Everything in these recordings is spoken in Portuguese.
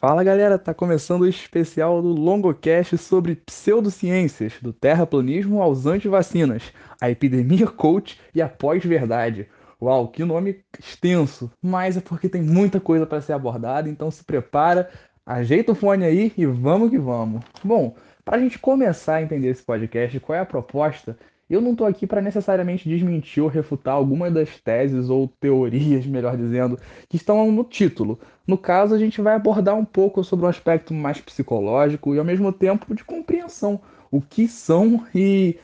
Fala galera, tá começando o especial do Longocast sobre pseudociências, do terraplanismo aos antivacinas, a epidemia coach e a pós-verdade. Uau, que nome extenso, mas é porque tem muita coisa para ser abordada, então se prepara, ajeita o fone aí e vamos que vamos. Bom, para a gente começar a entender esse podcast, qual é a proposta, eu não estou aqui para necessariamente desmentir ou refutar alguma das teses ou teorias, melhor dizendo, que estão no título. No caso, a gente vai abordar um pouco sobre um aspecto mais psicológico e ao mesmo tempo de compreensão. O que são e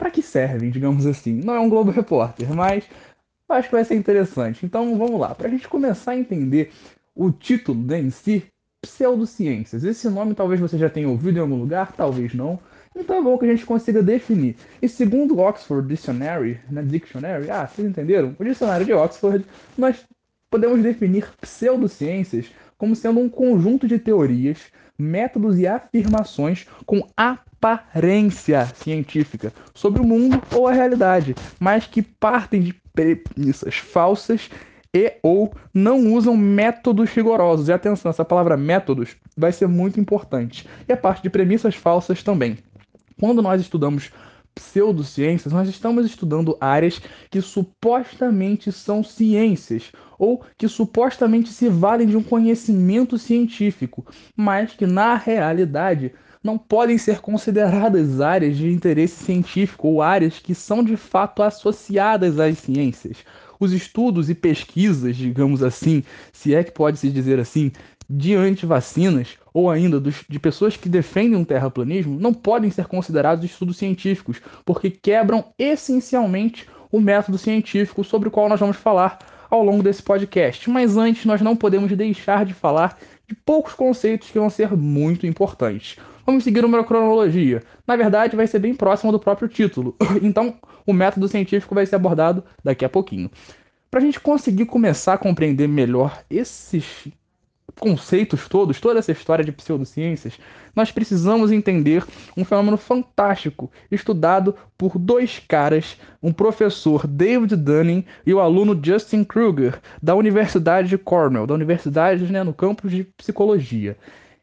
para que servem, digamos assim. Não é um Globo Repórter, mas acho que vai ser interessante. Então vamos lá. Para a gente começar a entender o título em si, pseudociências. Esse nome talvez você já tenha ouvido em algum lugar, talvez não. Então é bom que a gente consiga definir. E segundo o Oxford Dictionary, né, Dictionary, ah, vocês entenderam? O dicionário de Oxford, nós podemos definir pseudociências como sendo um conjunto de teorias, métodos e afirmações com aparência científica sobre o mundo ou a realidade, mas que partem de premissas falsas e ou não usam métodos rigorosos. E atenção, essa palavra métodos vai ser muito importante. E a parte de premissas falsas também. Quando nós estudamos pseudociências, nós estamos estudando áreas que supostamente são ciências ou que supostamente se valem de um conhecimento científico, mas que na realidade não podem ser consideradas áreas de interesse científico ou áreas que são de fato associadas às ciências. Os estudos e pesquisas, digamos assim, se é que pode se dizer assim, de antivacinas ou ainda dos, de pessoas que defendem um terraplanismo não podem ser considerados estudos científicos, porque quebram essencialmente o método científico sobre o qual nós vamos falar ao longo desse podcast. Mas antes, nós não podemos deixar de falar de poucos conceitos que vão ser muito importantes. Vamos seguir uma cronologia. Na verdade, vai ser bem próximo do próprio título. Então, o método científico vai ser abordado daqui a pouquinho. Para a gente conseguir começar a compreender melhor esses conceitos todos, toda essa história de pseudociências, nós precisamos entender um fenômeno fantástico estudado por dois caras, um professor David Dunning e o aluno Justin Kruger, da Universidade de Cornell, da universidade né, no campus de psicologia.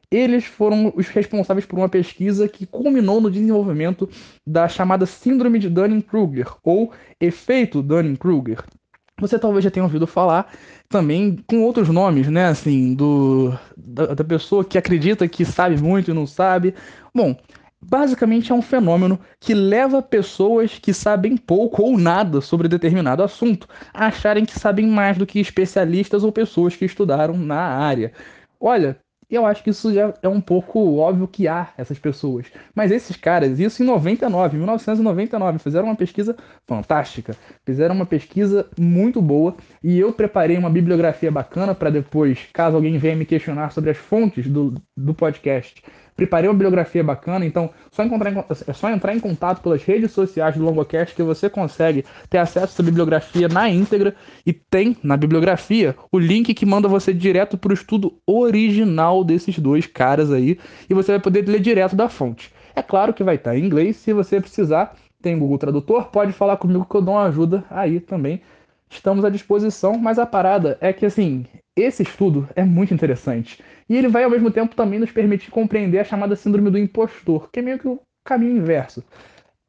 Eles foram os responsáveis por uma pesquisa que culminou no desenvolvimento da chamada Síndrome de Dunning-Kruger, ou efeito Dunning-Kruger. Você talvez já tenha ouvido falar, também com outros nomes, né? Assim, do da, da pessoa que acredita que sabe muito e não sabe. Bom, basicamente é um fenômeno que leva pessoas que sabem pouco ou nada sobre determinado assunto a acharem que sabem mais do que especialistas ou pessoas que estudaram na área. Olha, e eu acho que isso já é um pouco óbvio que há essas pessoas. Mas esses caras, isso em 99, 1999, fizeram uma pesquisa fantástica. Fizeram uma pesquisa muito boa e eu preparei uma bibliografia bacana para depois, caso alguém venha me questionar sobre as fontes do, do podcast, Preparei uma bibliografia bacana, então só encontrar é só entrar em contato pelas redes sociais do Longocast que você consegue ter acesso essa bibliografia na íntegra e tem na bibliografia o link que manda você direto para o estudo original desses dois caras aí e você vai poder ler direto da fonte. É claro que vai estar em inglês, se você precisar, tem Google Tradutor, pode falar comigo que eu dou uma ajuda aí também. Estamos à disposição, mas a parada é que assim, esse estudo é muito interessante. E ele vai, ao mesmo tempo, também nos permitir compreender a chamada síndrome do impostor, que é meio que o caminho inverso.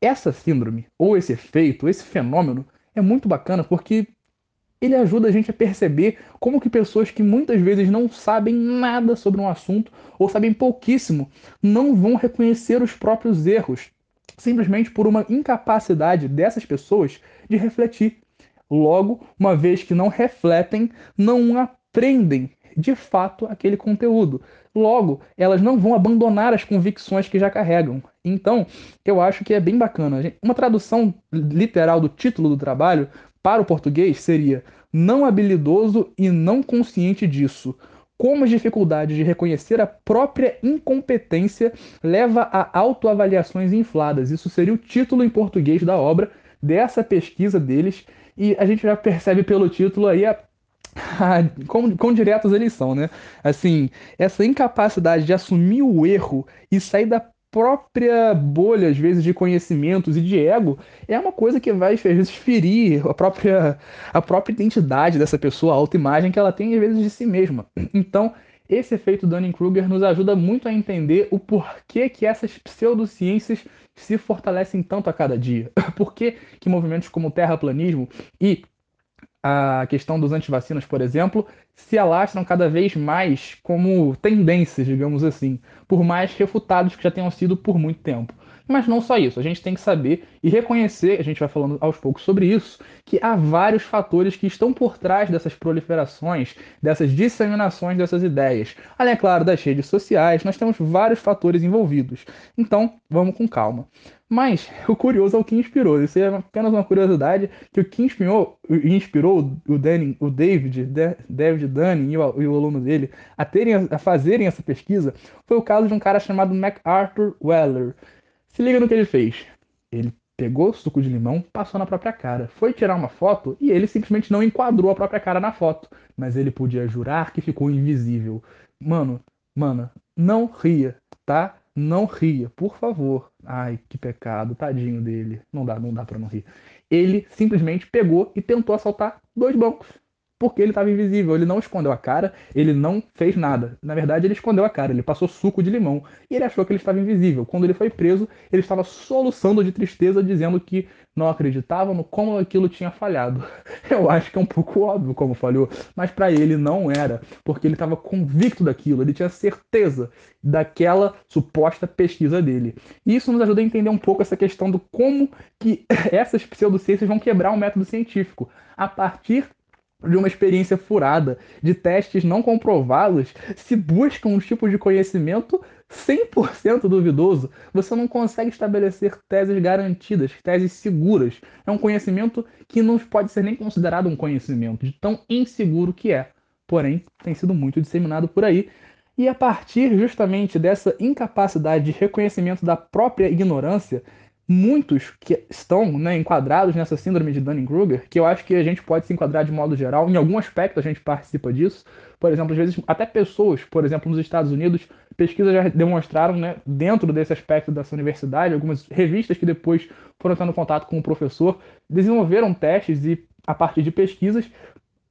Essa síndrome, ou esse efeito, esse fenômeno, é muito bacana porque ele ajuda a gente a perceber como que pessoas que muitas vezes não sabem nada sobre um assunto ou sabem pouquíssimo não vão reconhecer os próprios erros, simplesmente por uma incapacidade dessas pessoas de refletir. Logo, uma vez que não refletem, não aprendem de fato aquele conteúdo. Logo, elas não vão abandonar as convicções que já carregam. Então, eu acho que é bem bacana. Uma tradução literal do título do trabalho para o português seria não habilidoso e não consciente disso. Como as dificuldades de reconhecer a própria incompetência leva a autoavaliações infladas. Isso seria o título em português da obra dessa pesquisa deles. E a gente já percebe pelo título aí a quão, quão diretos eles são, né? Assim, essa incapacidade de assumir o erro e sair da própria bolha, às vezes, de conhecimentos e de ego, é uma coisa que vai, às vezes, ferir a própria, a própria identidade dessa pessoa, a autoimagem que ela tem, às vezes, de si mesma. Então, esse efeito Dunning-Kruger nos ajuda muito a entender o porquê que essas pseudociências se fortalecem tanto a cada dia. Por que, que movimentos como o terraplanismo e a questão dos antivacinas, por exemplo, se alastram cada vez mais como tendências, digamos assim, por mais refutados que já tenham sido por muito tempo. Mas não só isso, a gente tem que saber e reconhecer, a gente vai falando aos poucos sobre isso, que há vários fatores que estão por trás dessas proliferações, dessas disseminações dessas ideias. Além, é claro, das redes sociais, nós temos vários fatores envolvidos. Então, vamos com calma. Mas o curioso é o que inspirou. Isso é apenas uma curiosidade que o que inspirou, inspirou o, Danny, o David, David Dunning e o, e o aluno dele a, terem, a fazerem essa pesquisa foi o caso de um cara chamado MacArthur Weller. Se liga no que ele fez. Ele pegou suco de limão, passou na própria cara, foi tirar uma foto e ele simplesmente não enquadrou a própria cara na foto, mas ele podia jurar que ficou invisível. Mano, mano, não ria, tá? Não ria, por favor. Ai, que pecado, tadinho dele. Não dá, não dá para não rir. Ele simplesmente pegou e tentou assaltar dois bancos porque ele estava invisível. Ele não escondeu a cara, ele não fez nada. Na verdade, ele escondeu a cara, ele passou suco de limão e ele achou que ele estava invisível. Quando ele foi preso, ele estava soluçando de tristeza, dizendo que não acreditava no como aquilo tinha falhado. Eu acho que é um pouco óbvio como falhou, mas para ele não era, porque ele estava convicto daquilo, ele tinha certeza daquela suposta pesquisa dele. E isso nos ajuda a entender um pouco essa questão do como que essas pseudociências vão quebrar o método científico. A partir de uma experiência furada, de testes não comprovados, se busca um tipo de conhecimento 100% duvidoso, você não consegue estabelecer teses garantidas, teses seguras. É um conhecimento que não pode ser nem considerado um conhecimento, de tão inseguro que é. Porém, tem sido muito disseminado por aí. E a partir justamente dessa incapacidade de reconhecimento da própria ignorância, muitos que estão né, enquadrados nessa síndrome de Dunning-Kruger, que eu acho que a gente pode se enquadrar de modo geral, em algum aspecto a gente participa disso. Por exemplo, às vezes, até pessoas, por exemplo, nos Estados Unidos, pesquisas já demonstraram, né, dentro desse aspecto dessa universidade, algumas revistas que depois foram tendo contato com o professor, desenvolveram testes e, a partir de pesquisas,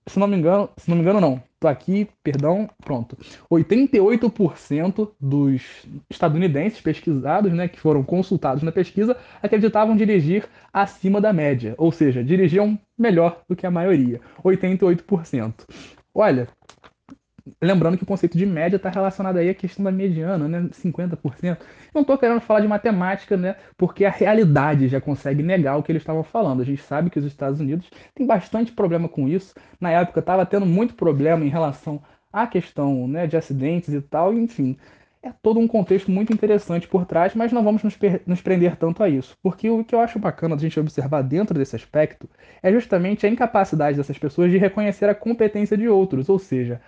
se não me engano, se não me engano não, tô aqui, perdão, pronto. 88% dos estadunidenses pesquisados, né, que foram consultados na pesquisa, acreditavam dirigir acima da média, ou seja, dirigiam melhor do que a maioria, 88%. Olha, lembrando que o conceito de média está relacionado aí à questão da mediana, né? 50%. Não estou querendo falar de matemática, né? Porque a realidade já consegue negar o que eles estavam falando. A gente sabe que os Estados Unidos têm bastante problema com isso. Na época estava tendo muito problema em relação à questão né, de acidentes e tal, enfim. É todo um contexto muito interessante por trás, mas não vamos nos, nos prender tanto a isso. Porque o que eu acho bacana a gente observar dentro desse aspecto é justamente a incapacidade dessas pessoas de reconhecer a competência de outros, ou seja,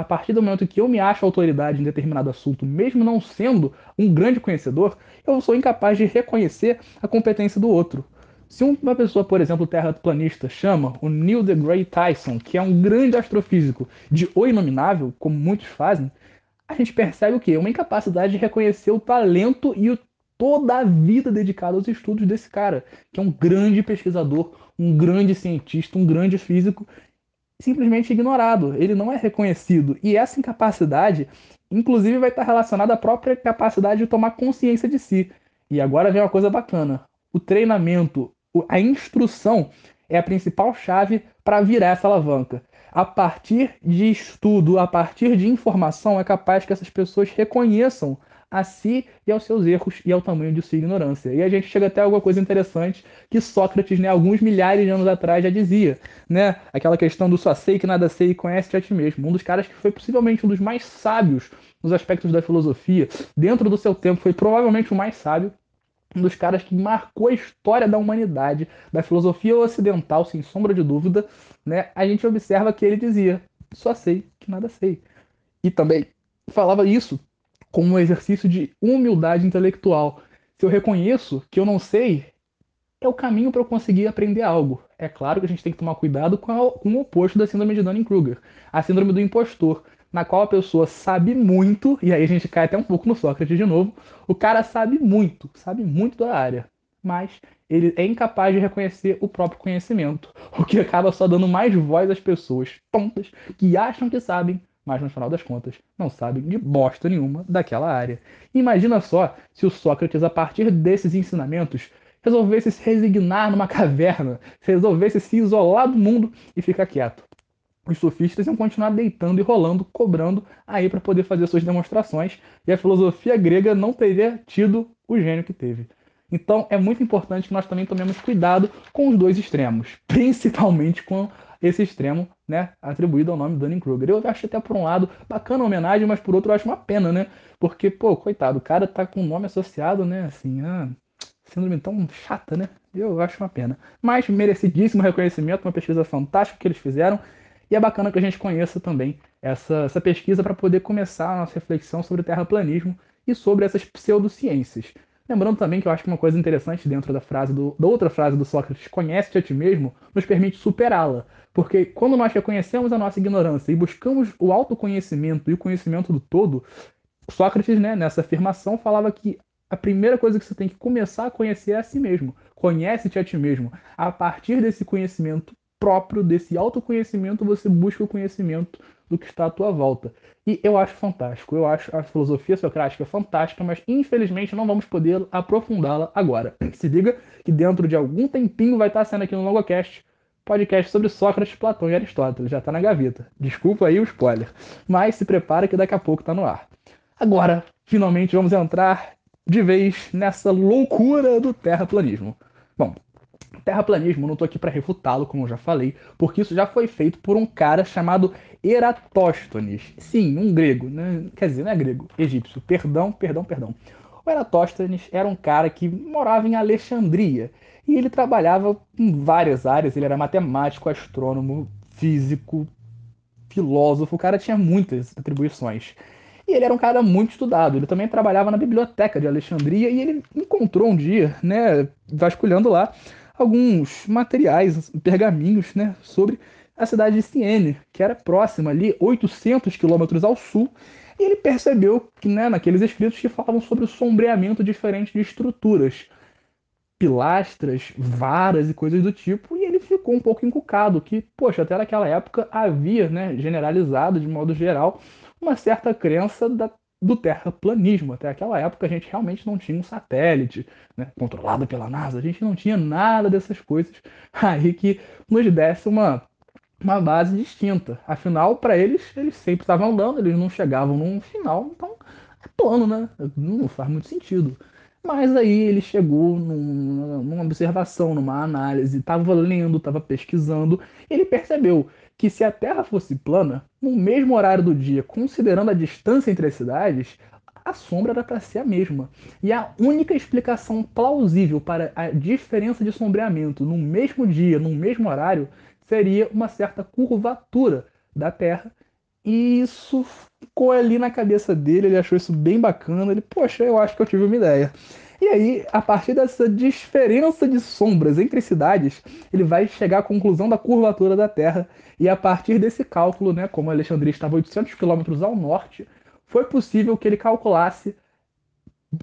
a partir do momento que eu me acho autoridade em determinado assunto, mesmo não sendo um grande conhecedor, eu sou incapaz de reconhecer a competência do outro. Se uma pessoa, por exemplo, terraplanista, chama o Neil deGrasse Tyson, que é um grande astrofísico, de o inominável, como muitos fazem, a gente percebe o quê? Uma incapacidade de reconhecer o talento e o, toda a vida dedicada aos estudos desse cara, que é um grande pesquisador, um grande cientista, um grande físico, simplesmente ignorado, ele não é reconhecido. E essa incapacidade, inclusive, vai estar relacionada à própria capacidade de tomar consciência de si. E agora vem uma coisa bacana: o treinamento, a instrução é a principal chave para virar essa alavanca. A partir de estudo, a partir de informação, é capaz que essas pessoas reconheçam a si e aos seus erros e ao tamanho de sua ignorância. E a gente chega até alguma coisa interessante que Sócrates, né, alguns milhares de anos atrás, já dizia, né? Aquela questão do só sei que nada sei e conhece a ti mesmo. Um dos caras que foi possivelmente um dos mais sábios nos aspectos da filosofia, dentro do seu tempo, foi provavelmente o mais sábio, um dos caras que marcou a história da humanidade, da filosofia ocidental, sem sombra de dúvida, né? A gente observa que ele dizia: só sei que nada sei. E também falava isso como um exercício de humildade intelectual. Se eu reconheço que eu não sei, é o caminho para eu conseguir aprender algo. É claro que a gente tem que tomar cuidado com, a, com o oposto da síndrome de Dunning-Kruger, a síndrome do impostor, na qual a pessoa sabe muito, e aí a gente cai até um pouco no Sócrates de novo, o cara sabe muito, sabe muito da área, mas ele é incapaz de reconhecer o próprio conhecimento, o que acaba só dando mais voz às pessoas tontas que acham que sabem, mas no final das contas não sabem de bosta nenhuma daquela área. Imagina só se o Sócrates, a partir desses ensinamentos, resolvesse se resignar numa caverna, resolvesse se isolar do mundo e ficar quieto. Os sofistas iam continuar deitando e rolando, cobrando aí para poder fazer suas demonstrações, e a filosofia grega não teria tido o gênio que teve. Então é muito importante que nós também tomemos cuidado com os dois extremos, principalmente com esse extremo, né, atribuído ao nome Dunning-Kruger. Eu acho até por um lado bacana a homenagem, mas por outro eu acho uma pena, né? Porque, pô, coitado, o cara tá com o nome associado, né, assim, ah, síndrome tão chata, né? Eu acho uma pena. Mas merecidíssimo reconhecimento, uma pesquisa fantástica que eles fizeram. E é bacana que a gente conheça também essa, essa pesquisa para poder começar a nossa reflexão sobre terraplanismo e sobre essas pseudociências. Lembrando também que eu acho que uma coisa interessante dentro da frase do, da outra frase do Sócrates, conhece-te a ti mesmo, nos permite superá-la. Porque quando nós reconhecemos a nossa ignorância e buscamos o autoconhecimento e o conhecimento do todo, Sócrates, né, nessa afirmação, falava que a primeira coisa que você tem que começar a conhecer é a si mesmo. Conhece-te a ti mesmo. A partir desse conhecimento próprio, desse autoconhecimento, você busca o conhecimento do que está à tua volta. E eu acho fantástico. Eu acho a filosofia socrática fantástica, mas infelizmente não vamos poder aprofundá-la agora. Se liga que dentro de algum tempinho vai estar sendo aqui no Logocast podcast sobre Sócrates, Platão e Aristóteles. Já está na gaveta. Desculpa aí o spoiler. Mas se prepara que daqui a pouco está no ar. Agora, finalmente vamos entrar de vez nessa loucura do terraplanismo. Terraplanismo, não estou aqui para refutá-lo, como eu já falei, porque isso já foi feito por um cara chamado Eratóstenes. Sim, um grego, né? quer dizer, não é grego, egípcio. Perdão, perdão, perdão. O Eratóstenes era um cara que morava em Alexandria e ele trabalhava em várias áreas. Ele era matemático, astrônomo, físico, filósofo. O cara tinha muitas atribuições. E ele era um cara muito estudado. Ele também trabalhava na biblioteca de Alexandria e ele encontrou um dia, né, vasculhando lá, alguns materiais, pergaminhos, né, sobre a cidade de Siene, que era próxima ali, 800 quilômetros ao sul, e ele percebeu que, né, naqueles escritos que falavam sobre o sombreamento diferente de estruturas, pilastras, varas e coisas do tipo, e ele ficou um pouco encucado, que, poxa, até naquela época havia, né, generalizado de modo geral, uma certa crença da, do terraplanismo. Até aquela época a gente realmente não tinha um satélite né, controlado pela NASA, a gente não tinha nada dessas coisas aí que nos desse uma, uma base distinta. Afinal, para eles, eles sempre estavam andando, eles não chegavam num final, então é plano, né? Não faz muito sentido. Mas aí ele chegou num, numa observação, numa análise, estava lendo, estava pesquisando, ele percebeu que se a Terra fosse plana, no mesmo horário do dia, considerando a distância entre as cidades, a sombra era para ser a mesma. E a única explicação plausível para a diferença de sombreamento no mesmo dia, no mesmo horário, seria uma certa curvatura da Terra. E isso ficou ali na cabeça dele, ele achou isso bem bacana. Ele, poxa, eu acho que eu tive uma ideia. E aí, a partir dessa diferença de sombras entre cidades, ele vai chegar à conclusão da curvatura da Terra. E a partir desse cálculo, né, como Alexandria estava 800 quilômetros ao norte, foi possível que ele calculasse.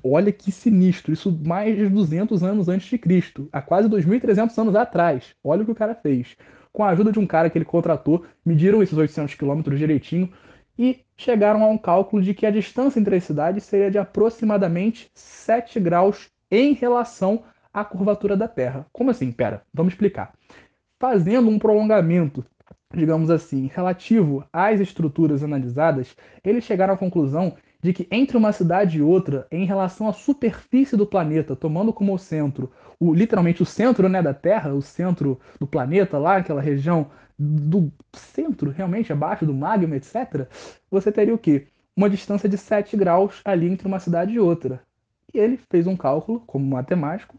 Olha que sinistro, isso mais de 200 anos antes de Cristo, há quase 2.300 anos atrás. Olha o que o cara fez. Com a ajuda de um cara que ele contratou, mediram esses 800 quilômetros direitinho, e chegaram a um cálculo de que a distância entre as cidades seria de aproximadamente 7 graus em relação à curvatura da Terra. Como assim? Pera, vamos explicar. Fazendo um prolongamento, digamos assim, relativo às estruturas analisadas, eles chegaram à conclusão de que entre uma cidade e outra, em relação à superfície do planeta, tomando como centro, o, literalmente o centro né, da Terra, o centro do planeta, lá, aquela região do centro, realmente, abaixo do magma, etc., você teria o quê? Uma distância de 7 graus ali entre uma cidade e outra. E ele fez um cálculo, como matemático,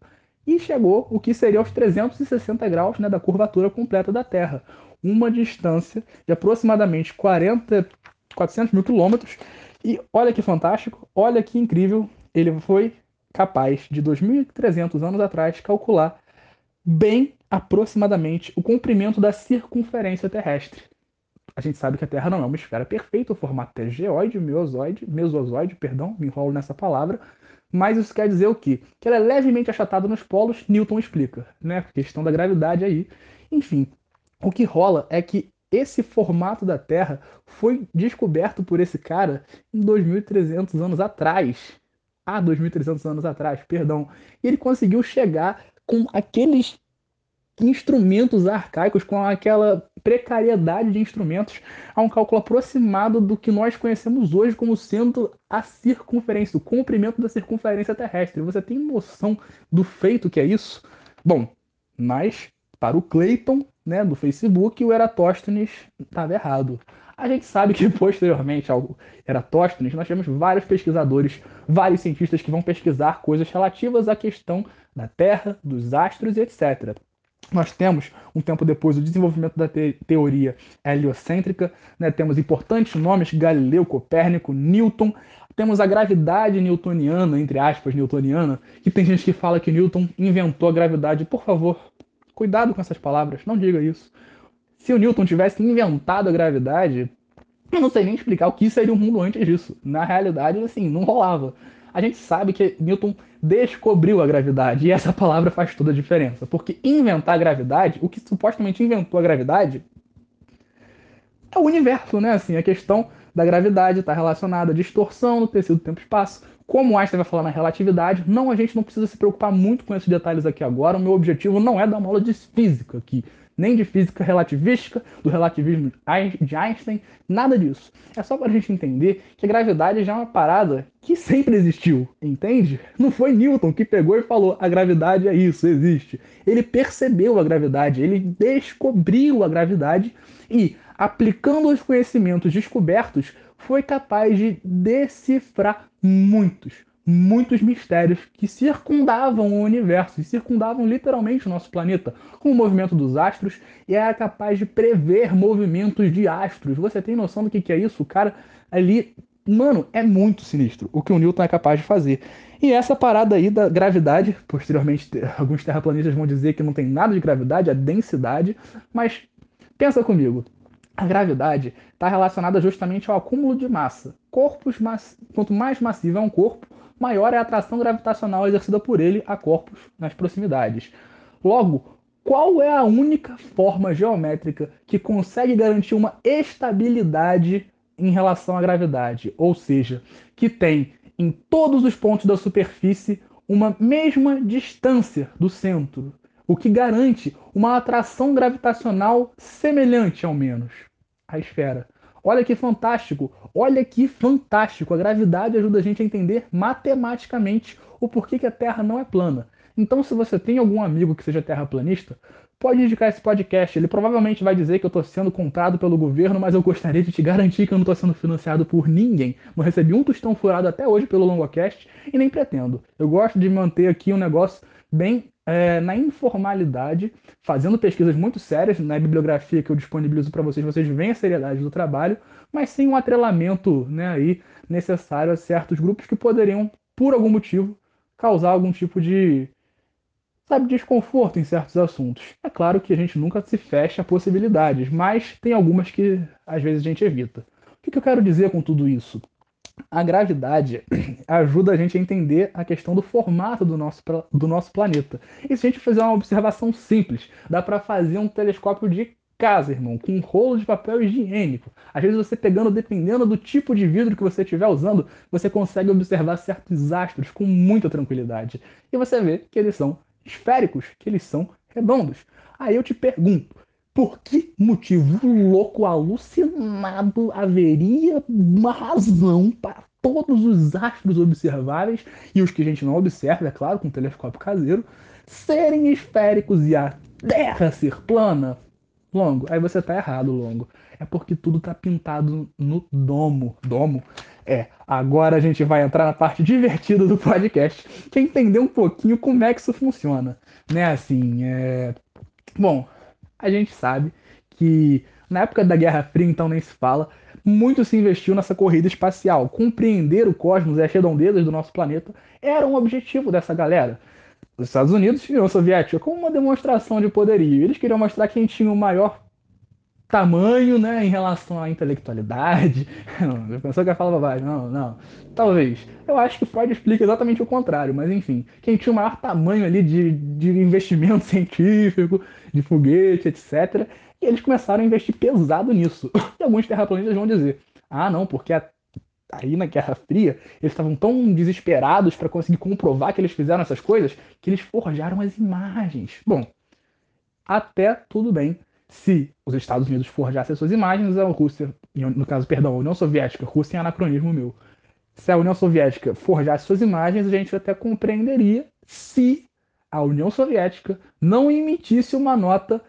e chegou o que seria aos 360 graus né, da curvatura completa da Terra. Uma distância de aproximadamente 40, 400 mil quilômetros. E olha que fantástico, olha que incrível, ele foi capaz de 2.300 anos atrás calcular bem aproximadamente o comprimento da circunferência terrestre. A gente sabe que a Terra não é uma esfera perfeita, o formato é geoide, mesozoide, mesozoide, perdão, me enrolo nessa palavra, mas isso quer dizer o quê? Que ela é levemente achatada nos polos, Newton explica, né? A questão da gravidade aí. Enfim, o que rola é que esse formato da Terra foi descoberto por esse cara em 2.300 anos atrás. Ah, 2.300 anos atrás, perdão. E ele conseguiu chegar com aqueles instrumentos arcaicos, com aquela precariedade de instrumentos, a um cálculo aproximado do que nós conhecemos hoje como sendo a circunferência, o comprimento da circunferência terrestre. Você tem noção do feito que é isso? Bom, mas para o Clayton, né, do Facebook, o Eratóstenes estava errado. A gente sabe que posteriormente ao Eratóstenes, nós temos vários pesquisadores, vários cientistas que vão pesquisar coisas relativas à questão da Terra, dos astros e etc. Nós temos, um tempo depois, o desenvolvimento da te teoria heliocêntrica, né? temos importantes nomes, Galileu, Copérnico, Newton, temos a gravidade newtoniana, entre aspas, newtoniana, que tem gente que fala que Newton inventou a gravidade. Por favor, cuidado com essas palavras, não diga isso. Se o Newton tivesse inventado a gravidade, eu não sei nem explicar o que seria o mundo antes disso. Na realidade, assim, não rolava a gente sabe que Newton descobriu a gravidade, e essa palavra faz toda a diferença. Porque inventar a gravidade, o que supostamente inventou a gravidade, é o universo, né? Assim, a questão da gravidade está relacionada à distorção no tecido tempo-espaço. Como Einstein vai falar na relatividade, não, a gente não precisa se preocupar muito com esses detalhes aqui agora. O meu objetivo não é dar uma aula de física aqui nem de física relativística, do relativismo de Einstein, nada disso. É só para a gente entender que a gravidade já é uma parada que sempre existiu, entende? Não foi Newton que pegou e falou a gravidade é isso, existe. Ele percebeu a gravidade, ele descobriu a gravidade e, aplicando os conhecimentos descobertos, foi capaz de decifrar muitos, muitos mistérios que circundavam o universo e circundavam literalmente o nosso planeta, com o movimento dos astros, e era capaz de prever movimentos de astros. Você tem noção do que, que é isso? O cara ali. Mano, é muito sinistro o que o Newton é capaz de fazer. E essa parada aí da gravidade, posteriormente alguns terraplanistas vão dizer que não tem nada de gravidade, é densidade, mas pensa comigo. A gravidade está relacionada justamente ao acúmulo de massa. Corpos, mass... quanto mais massivo é um corpo, maior é a atração gravitacional exercida por ele a corpos nas proximidades. Logo, qual é a única forma geométrica que consegue garantir uma estabilidade em relação à gravidade? Ou seja, que tem em todos os pontos da superfície uma mesma distância do centro, o que garante uma atração gravitacional semelhante ao menos à esfera. Olha que fantástico! Olha que fantástico! A gravidade ajuda a gente a entender matematicamente o porquê que a Terra não é plana. Então, se você tem algum amigo que seja terraplanista, pode indicar esse podcast. Ele provavelmente vai dizer que eu estou sendo comprado pelo governo, mas eu gostaria de te garantir que eu não estou sendo financiado por ninguém. Não recebi um tostão furado até hoje pelo Longocast e nem pretendo. Eu gosto de manter aqui um negócio bem é, na informalidade, fazendo pesquisas muito sérias na bibliografia que eu disponibilizo para vocês, vocês veem a seriedade do trabalho, mas sem um atrelamento né, aí necessário a certos grupos que poderiam, por algum motivo, causar algum tipo de sabe, desconforto em certos assuntos. É claro que a gente nunca se fecha a possibilidades, mas tem algumas que às vezes a gente evita. O que, que eu quero dizer com tudo isso? A gravidade ajuda a gente a entender a questão do formato do nosso, do nosso planeta. E se a gente fizer uma observação simples, dá para fazer um telescópio de casa, irmão, com um rolo de papel higiênico. Às vezes você pegando, dependendo do tipo de vidro que você estiver usando, você consegue observar certos astros com muita tranquilidade. E você vê que eles são esféricos, que eles são redondos. Aí eu te pergunto, por que motivo louco, alucinado, haveria uma razão para todos os astros observáveis e os que a gente não observa, é claro, com telescópio caseiro, serem esféricos e a Terra ser plana? Longo, aí você tá errado, Longo. É porque tudo tá pintado no domo. Domo? É, agora a gente vai entrar na parte divertida do podcast, que é entender um pouquinho como é que isso funciona. Né, assim, é... Bom, a gente sabe que na época da Guerra Fria, então nem se fala, muito se investiu nessa corrida espacial. Compreender o cosmos e as redondezas do nosso planeta era um objetivo dessa galera. Os Estados Unidos e a União Soviética como uma demonstração de poderio. Eles queriam mostrar quem tinha o maior tamanho, né, em relação à intelectualidade. Não, a pessoa que fala bobagem, não, não. Talvez. Eu acho que Freud explica exatamente o contrário, mas enfim. Quem tinha o maior tamanho ali de, de investimento científico, de foguete, etc., E eles começaram a investir pesado nisso. E alguns terraplanistas vão dizer: ah, não, porque a aí na Guerra Fria, eles estavam tão desesperados para conseguir comprovar que eles fizeram essas coisas que eles forjaram as imagens. Bom, até tudo bem se os Estados Unidos forjassem suas imagens, a Rússia, no caso, perdão, a União Soviética, Rússia é anacronismo meu. Se a União Soviética forjasse suas imagens, a gente até compreenderia se a União Soviética não emitisse uma nota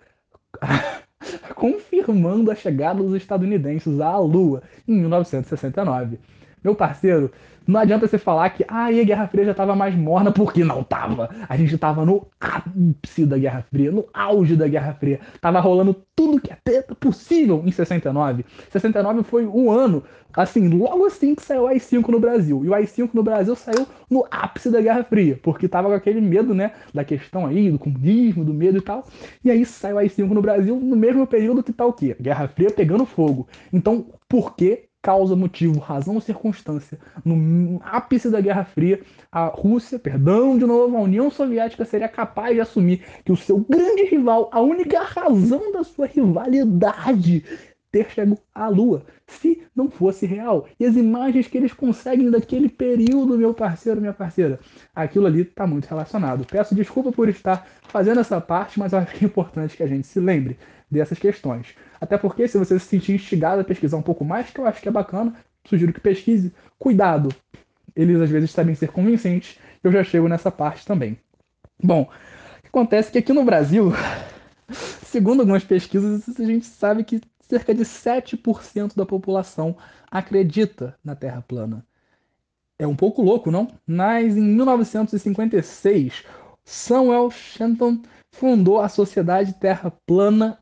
confirmando a chegada dos estadunidenses à Lua em 1969. Meu parceiro, não adianta você falar que ah, a Guerra Fria já estava mais morna, porque não tava. A gente estava no ápice da Guerra Fria, no auge da Guerra Fria. Tava rolando tudo que é treta possível em 69. 69 foi um ano, assim, logo assim que saiu o AI-5 no Brasil. E o AI-5 no Brasil saiu no ápice da Guerra Fria, porque tava com aquele medo, né, da questão aí, do comunismo, do medo e tal. E aí saiu o AI-5 no Brasil no mesmo período que tá o quê? Guerra Fria pegando fogo. Então, por que causa, motivo, razão circunstância, no ápice da Guerra Fria, a Rússia, perdão de novo, a União Soviética seria capaz de assumir que o seu grande rival, a única razão da sua rivalidade, ter chego à Lua, se não fosse real. E as imagens que eles conseguem daquele período, meu parceiro, minha parceira, aquilo ali está muito relacionado. Peço desculpa por estar fazendo essa parte, mas eu acho que é importante que a gente se lembre dessas questões. Até porque, se você se sentir instigado a pesquisar um pouco mais, que eu acho que é bacana, sugiro que pesquise. Cuidado, eles às vezes sabem ser convincentes, eu já chego nessa parte também. Bom, acontece é que aqui no Brasil, segundo algumas pesquisas, a gente sabe que cerca de 7% da população acredita na Terra plana. É um pouco louco, não? Mas em 1956, Samuel Shenton fundou a Sociedade Terra Plana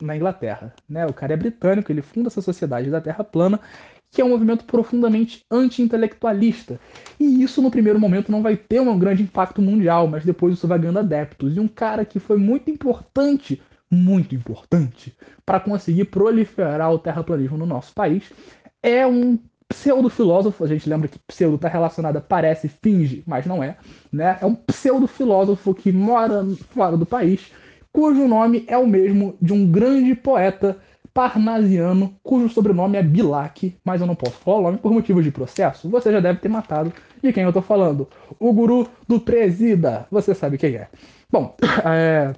na Inglaterra. Né? O cara é britânico, ele funda essa sociedade da Terra plana, que é um movimento profundamente anti-intelectualista. E isso, no primeiro momento, não vai ter um grande impacto mundial, mas depois isso vai ganhando adeptos. E um cara que foi muito importante, muito importante, para conseguir proliferar o terraplanismo no nosso país, é um pseudo-filósofo, a gente lembra que pseudo está relacionada, parece, finge, mas não é, né? É um pseudo-filósofo que mora fora do país, cujo nome é o mesmo de um grande poeta parnasiano, cujo sobrenome é Bilac, mas eu não posso falar o nome por motivos de processo. Você já deve ter matado de quem eu tô falando. O guru do presida. Você sabe quem é. Bom, é,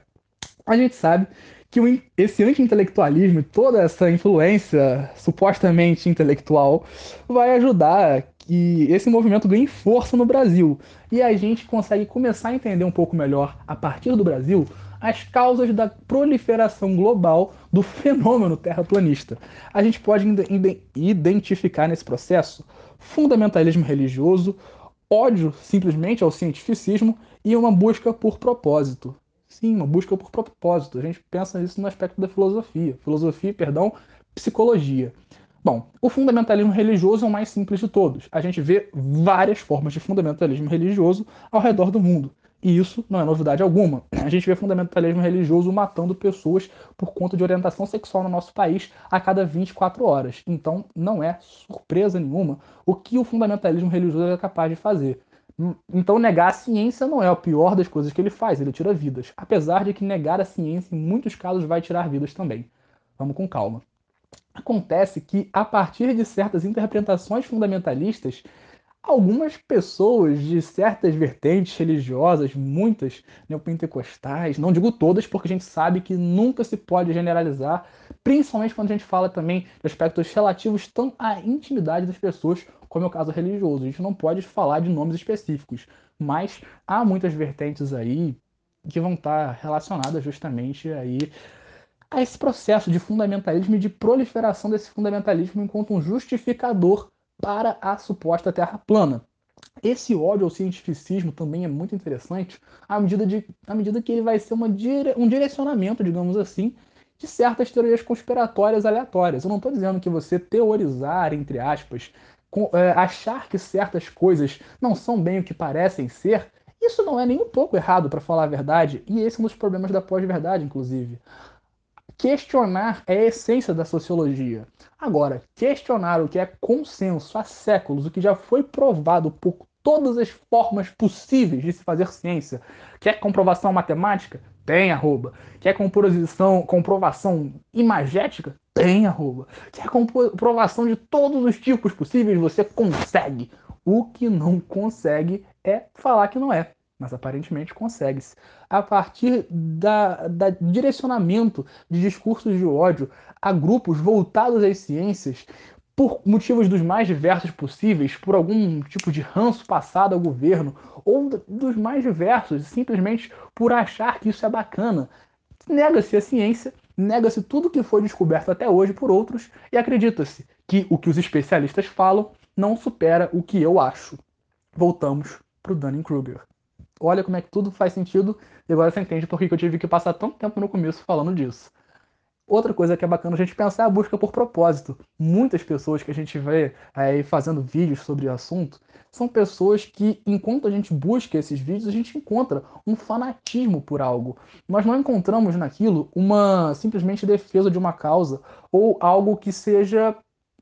a gente sabe que esse anti-intelectualismo e toda essa influência supostamente intelectual vai ajudar que esse movimento ganhe força no Brasil. E a gente consegue começar a entender um pouco melhor, a partir do Brasil, as causas da proliferação global do fenômeno terraplanista. A gente pode identificar nesse processo fundamentalismo religioso, ódio simplesmente ao cientificismo e uma busca por propósito. Sim, uma busca por propósito. A gente pensa isso no aspecto da filosofia. Filosofia, perdão, psicologia. Bom, o fundamentalismo religioso é o mais simples de todos. A gente vê várias formas de fundamentalismo religioso ao redor do mundo. E isso não é novidade alguma. A gente vê fundamentalismo religioso matando pessoas por conta de orientação sexual no nosso país a cada 24 horas. Então, não é surpresa nenhuma o que o fundamentalismo religioso é capaz de fazer. Então, negar a ciência não é a pior das coisas que ele faz, ele tira vidas. Apesar de que negar a ciência, em muitos casos, vai tirar vidas também. Vamos com calma. Acontece que, a partir de certas interpretações fundamentalistas, algumas pessoas de certas vertentes religiosas, muitas neopentecostais, não digo todas, porque a gente sabe que nunca se pode generalizar, principalmente quando a gente fala também de aspectos relativos tão à intimidade das pessoas, como é o caso religioso. A gente não pode falar de nomes específicos, mas há muitas vertentes aí que vão estar relacionadas justamente aí a esse processo de fundamentalismo e de proliferação desse fundamentalismo enquanto um justificador para a suposta Terra plana. Esse ódio ao cientificismo também é muito interessante à medida, de, à medida que ele vai ser dire, um direcionamento, digamos assim, de certas teorias conspiratórias aleatórias. Eu não estou dizendo que você teorizar, entre aspas, com, é, achar que certas coisas não são bem o que parecem ser, isso não é nem um pouco errado, para falar a verdade, e esse é um dos problemas da pós-verdade, inclusive. Questionar é a essência da sociologia. Agora, questionar o que é consenso há séculos, o que já foi provado por todas as formas possíveis de se fazer ciência. Quer comprovação matemática? Tem arroba. Quer composição, comprovação imagética? Tem arroba. Quer comprovação de todos os tipos possíveis? Você consegue. O que não consegue é falar que não é. Mas aparentemente consegue-se. A partir da, da direcionamento de discursos de ódio a grupos voltados às ciências, por motivos dos mais diversos possíveis, por algum tipo de ranço passado ao governo, ou dos mais diversos, simplesmente por achar que isso é bacana. Nega-se a ciência, nega-se tudo que foi descoberto até hoje por outros e acredita-se que o que os especialistas falam não supera o que eu acho. Voltamos para o Dunning-Kruger. Olha como é que tudo faz sentido e agora você entende por que eu tive que passar tanto tempo no começo falando disso. Outra coisa que é bacana a gente pensar é a busca por propósito. Muitas pessoas que a gente vê aí fazendo vídeos sobre o assunto são pessoas que, enquanto a gente busca esses vídeos, a gente encontra um fanatismo por algo. Nós não encontramos naquilo uma simplesmente defesa de uma causa ou algo que seja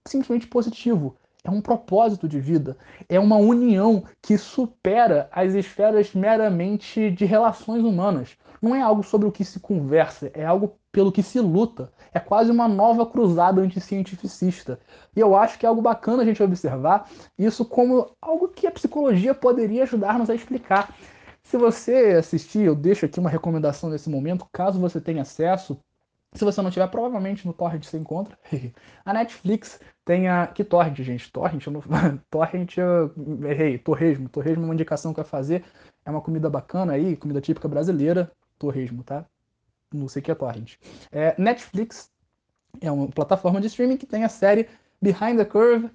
simplesmente positivo. É um propósito de vida, é uma união que supera as esferas meramente de relações humanas. Não é algo sobre o que se conversa, é algo pelo que se luta. É quase uma nova cruzada anticientificista. E eu acho que é algo bacana a gente observar isso como algo que a psicologia poderia ajudar-nos a explicar. Se você assistir, eu deixo aqui uma recomendação nesse momento, caso você tenha acesso. Se você não tiver, provavelmente no Torrent você encontra. a Netflix tem a. Que Torrent, gente? Torrent, eu não... Torrent, eu errei. Torresmo. Torresmo é uma indicação que eu ia fazer. É uma comida bacana aí, comida típica brasileira. Torresmo, tá? não sei o que é torrent. É, Netflix é uma plataforma de streaming que tem a série Behind the Curve,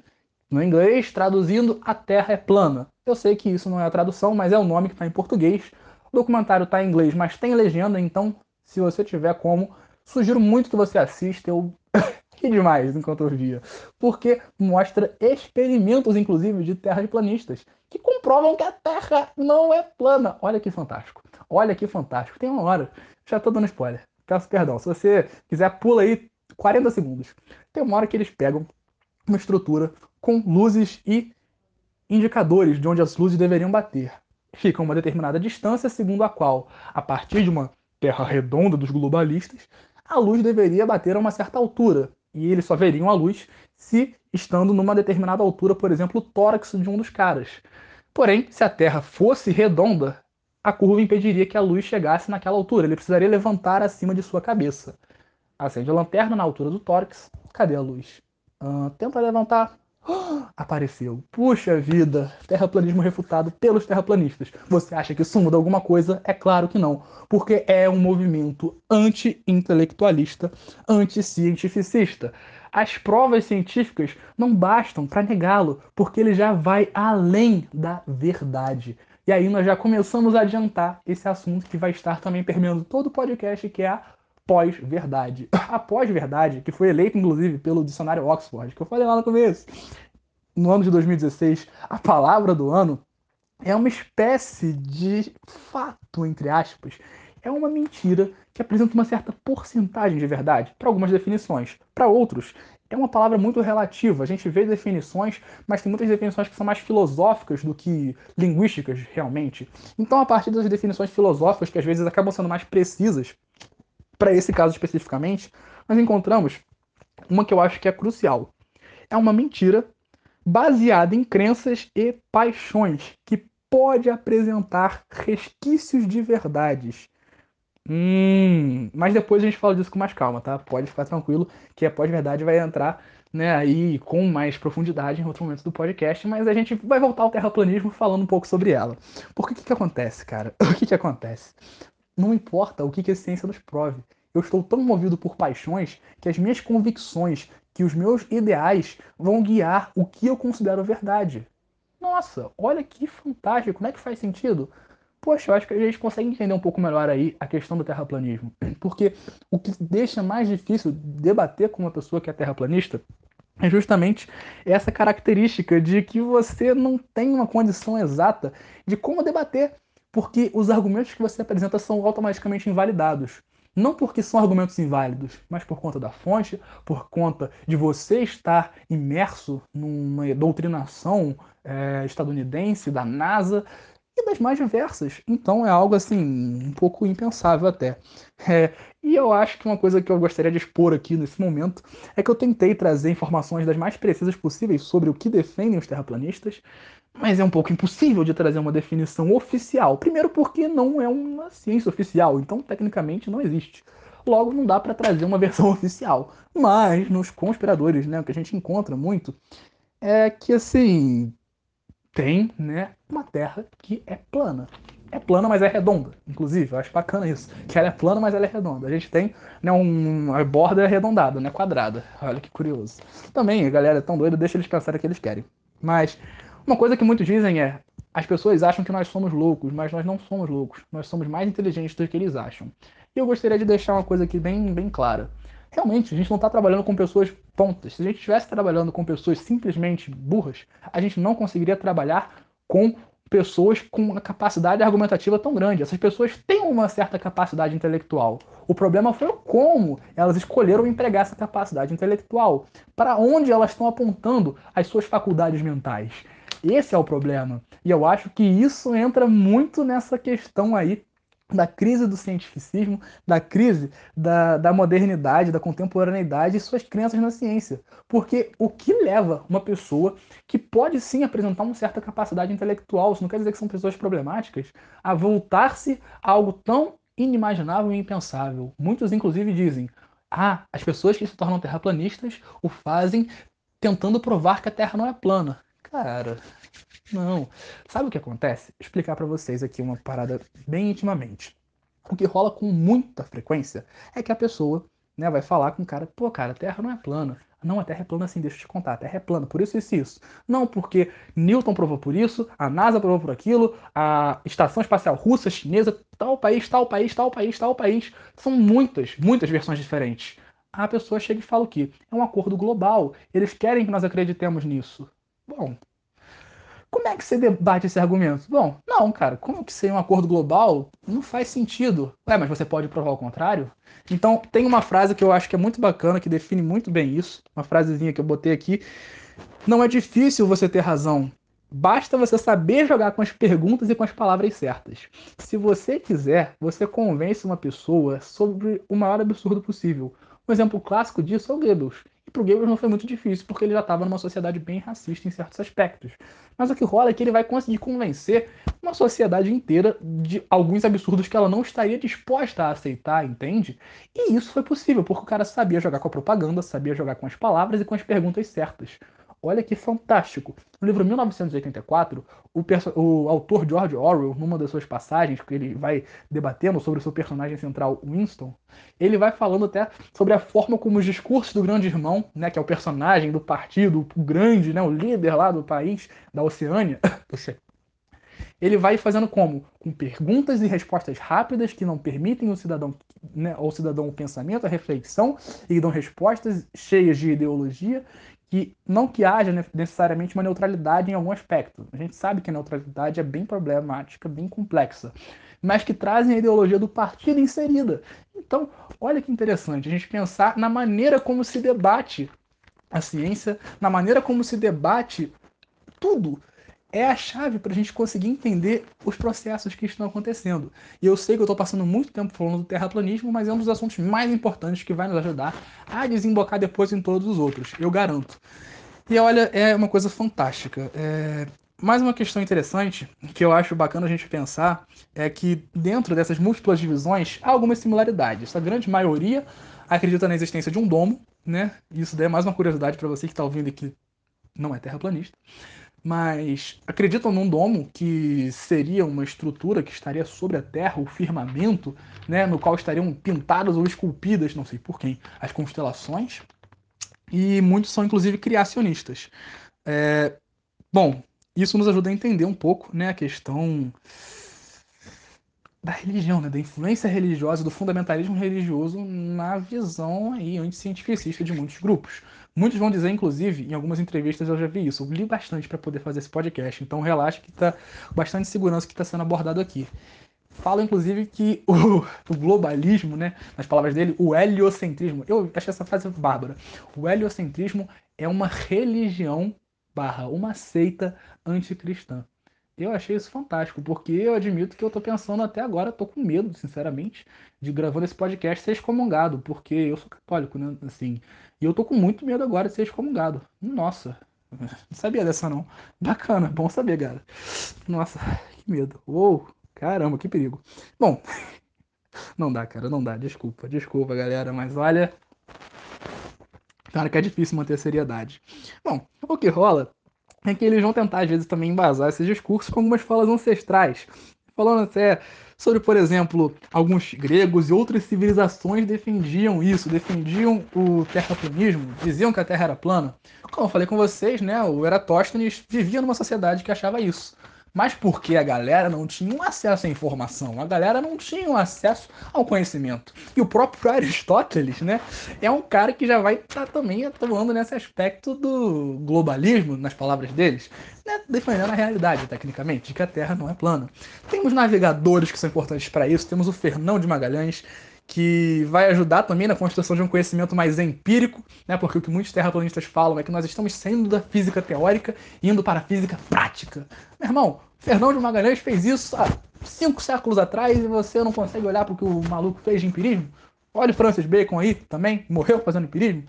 no inglês, traduzindo A Terra é Plana. Eu sei que isso não é a tradução, mas é o nome que está em português. O documentário está em inglês, mas tem legenda, então, se você tiver como, sugiro muito que você assista. Eu demais enquanto eu via. Porque mostra experimentos, inclusive, de terraplanistas que comprovam que a Terra não é plana. Olha que fantástico. Olha que fantástico. Tem uma hora já tô dando spoiler. Peço perdão. Se você quiser, pula aí 40 segundos. Tem uma hora que eles pegam uma estrutura com luzes e indicadores de onde as luzes deveriam bater. Fica uma determinada distância, segundo a qual, a partir de uma terra redonda dos globalistas, a luz deveria bater a uma certa altura. E eles só veriam a luz se estando numa determinada altura, por exemplo, o tórax de um dos caras. Porém, se a Terra fosse redonda, a curva impediria que a luz chegasse naquela altura. Ele precisaria levantar acima de sua cabeça. Acende a lanterna na altura do tórax. Cadê a luz? Uh, tenta levantar. Apareceu. Puxa vida! Terraplanismo refutado pelos terraplanistas. Você acha que isso muda alguma coisa? É claro que não. Porque é um movimento anti-intelectualista, anti-cientificista. As provas científicas não bastam para negá-lo, porque ele já vai além da verdade. E aí nós já começamos a adiantar esse assunto que vai estar também permeando todo o podcast, que é a pós-verdade. A pós-verdade, que foi eleita inclusive pelo dicionário Oxford, que eu falei lá no começo. No ano de 2016, a palavra do ano é uma espécie de fato, entre aspas. É uma mentira que apresenta uma certa porcentagem de verdade para algumas definições. Para outros, é uma palavra muito relativa. A gente vê definições, mas tem muitas definições que são mais filosóficas do que linguísticas, realmente. Então, a partir das definições filosóficas, que às vezes acabam sendo mais precisas, para esse caso especificamente, nós encontramos uma que eu acho que é crucial. É uma mentira baseada em crenças e paixões que pode apresentar resquícios de verdades Hum, mas depois a gente fala disso com mais calma, tá? Pode ficar tranquilo que a pós-verdade vai entrar né, aí com mais profundidade em outro momento do podcast, mas a gente vai voltar ao terraplanismo falando um pouco sobre ela. Porque o que, que acontece, cara? O que, que acontece? Não importa o que, que a ciência nos prove. Eu estou tão movido por paixões que as minhas convicções, que os meus ideais vão guiar o que eu considero verdade. Nossa, olha que fantástico, como é que faz sentido? Poxa, eu acho que a gente consegue entender um pouco melhor aí a questão do terraplanismo. Porque o que deixa mais difícil debater com uma pessoa que é terraplanista é justamente essa característica de que você não tem uma condição exata de como debater, porque os argumentos que você apresenta são automaticamente invalidados. Não porque são argumentos inválidos, mas por conta da fonte, por conta de você estar imerso numa doutrinação é, estadunidense, da NASA e das mais diversas. Então é algo assim, um pouco impensável até. É, e eu acho que uma coisa que eu gostaria de expor aqui nesse momento é que eu tentei trazer informações das mais precisas possíveis sobre o que defendem os terraplanistas, mas é um pouco impossível de trazer uma definição oficial. Primeiro, porque não é uma ciência oficial, então tecnicamente não existe. Logo, não dá para trazer uma versão oficial. Mas nos conspiradores, né, o que a gente encontra muito é que assim tem, né, uma Terra que é plana. É plana, mas é redonda. Inclusive, eu acho bacana isso. Que ela é plana, mas ela é redonda. A gente tem né, um, a borda arredondada, né, quadrada. Olha que curioso. Também, a galera é tão doida, deixa eles pensarem o que eles querem. Mas uma coisa que muitos dizem é: as pessoas acham que nós somos loucos, mas nós não somos loucos. Nós somos mais inteligentes do que eles acham. E eu gostaria de deixar uma coisa aqui bem, bem clara. Realmente, a gente não está trabalhando com pessoas tontas. Se a gente estivesse trabalhando com pessoas simplesmente burras, a gente não conseguiria trabalhar com pessoas com uma capacidade argumentativa tão grande. Essas pessoas têm uma certa capacidade intelectual. O problema foi como elas escolheram empregar essa capacidade intelectual. Para onde elas estão apontando as suas faculdades mentais. Esse é o problema. E eu acho que isso entra muito nessa questão aí da crise do cientificismo, da crise da, da modernidade, da contemporaneidade e suas crenças na ciência. Porque o que leva uma pessoa que pode sim apresentar uma certa capacidade intelectual, isso não quer dizer que são pessoas problemáticas, a voltar-se a algo tão inimaginável e impensável. Muitos, inclusive, dizem: ah, as pessoas que se tornam terraplanistas o fazem tentando provar que a Terra não é plana. Cara, não. Sabe o que acontece? Vou explicar para vocês aqui uma parada bem intimamente. O que rola com muita frequência é que a pessoa né, vai falar com o cara, pô, cara, a Terra não é plana. Não, a Terra é plana assim, deixa eu te contar, a Terra é plana, por isso isso isso. Não, porque Newton provou por isso, a NASA provou por aquilo, a Estação Espacial Russa, Chinesa, tal país, tal país, tal país, tal país. São muitas, muitas versões diferentes. A pessoa chega e fala o quê? É um acordo global. Eles querem que nós acreditemos nisso. Bom, como é que você debate esse argumento? Bom, não, cara, como que ser um acordo global não faz sentido. Ué, mas você pode provar o contrário? Então, tem uma frase que eu acho que é muito bacana, que define muito bem isso. Uma frasezinha que eu botei aqui. Não é difícil você ter razão. Basta você saber jogar com as perguntas e com as palavras certas. Se você quiser, você convence uma pessoa sobre o maior absurdo possível. Um exemplo clássico disso é o Goebbels pro Goebbels não foi muito difícil, porque ele já estava numa sociedade bem racista em certos aspectos. Mas o que rola é que ele vai conseguir convencer uma sociedade inteira de alguns absurdos que ela não estaria disposta a aceitar, entende? E isso foi possível, porque o cara sabia jogar com a propaganda, sabia jogar com as palavras e com as perguntas certas. Olha que fantástico. No livro 1984, o, o, autor George Orwell, numa das suas passagens, que ele vai debatendo sobre o seu personagem central, Winston, ele vai falando até sobre a forma como os discursos do grande irmão, né, que é o personagem do partido, o grande, né, o líder lá do país, da Oceânia, ele vai fazendo como? Com perguntas e respostas rápidas que não permitem o cidadão, né, ao cidadão o pensamento, a reflexão, e dão respostas cheias de ideologia que não que haja necessariamente uma neutralidade em algum aspecto. A gente sabe que a neutralidade é bem problemática, bem complexa, mas que trazem a ideologia do partido inserida. Então, olha que interessante a gente pensar na maneira como se debate a ciência, na maneira como se debate tudo é a chave para a gente conseguir entender os processos que estão acontecendo. E eu sei que eu estou passando muito tempo falando do terraplanismo, mas é um dos assuntos mais importantes que vai nos ajudar a desembocar depois em todos os outros, eu garanto. E olha, é uma coisa fantástica. É... Mais uma questão interessante que eu acho bacana a gente pensar é que dentro dessas múltiplas divisões há algumas similaridades. A grande maioria acredita na existência de um domo, né? Isso daí é mais uma curiosidade para você que está ouvindo aqui não é terraplanista mas acreditam num domo que seria uma estrutura que estaria sobre a Terra, o firmamento, né, no qual estariam pintadas ou esculpidas, não sei por quem, as constelações. E muitos são inclusive criacionistas. É, bom, isso nos ajuda a entender um pouco né, a questão da religião, né, da influência religiosa, do fundamentalismo religioso na visão aí anticientificista de muitos grupos. Muitos vão dizer, inclusive, em algumas entrevistas eu já vi isso. Eu li bastante para poder fazer esse podcast, então relaxa que tá bastante segurança que está sendo abordado aqui. Fala, inclusive, que o, o, globalismo, né, nas palavras dele, o heliocentrismo, eu acho essa frase bárbara. O heliocentrismo é uma religião barra uma seita anticristã. Eu achei isso fantástico, porque eu admito que eu tô pensando até agora, tô com medo, sinceramente, de gravando esse podcast ser excomungado, porque eu sou católico, né? Assim, e eu tô com muito medo agora de ser excomungado. Nossa, não sabia dessa não. Bacana, bom saber, cara. Nossa, que medo. Uou, caramba, que perigo. Bom, não dá, cara, não dá. Desculpa, desculpa, galera, mas olha. Cara, que é difícil manter a seriedade. Bom, o que rola é que eles vão tentar, às vezes, também embasar esses discursos com algumas falas ancestrais. Falando até sobre, por exemplo, alguns gregos e outras civilizações defendiam isso, defendiam o terraplanismo, diziam que a Terra era plana. Como eu falei com vocês, né, o Eratóstenes vivia numa sociedade que achava isso mas porque a galera não tinha um acesso à informação, a galera não tinha um acesso ao conhecimento. E o próprio Aristóteles, né, é um cara que já vai estar tá também atuando nesse aspecto do globalismo, nas palavras deles, né, defendendo a realidade, tecnicamente, de que a Terra não é plana. Temos navegadores que são importantes para isso, temos o Fernão de Magalhães, que vai ajudar também na construção de um conhecimento mais empírico, né? Porque o que muitos terraplanistas falam é que nós estamos saindo da física teórica e indo para a física prática. Meu irmão, Fernão de Magalhães fez isso há cinco séculos atrás e você não consegue olhar para o que o maluco fez de empirismo? Olha o Francis Bacon aí também, morreu fazendo empirismo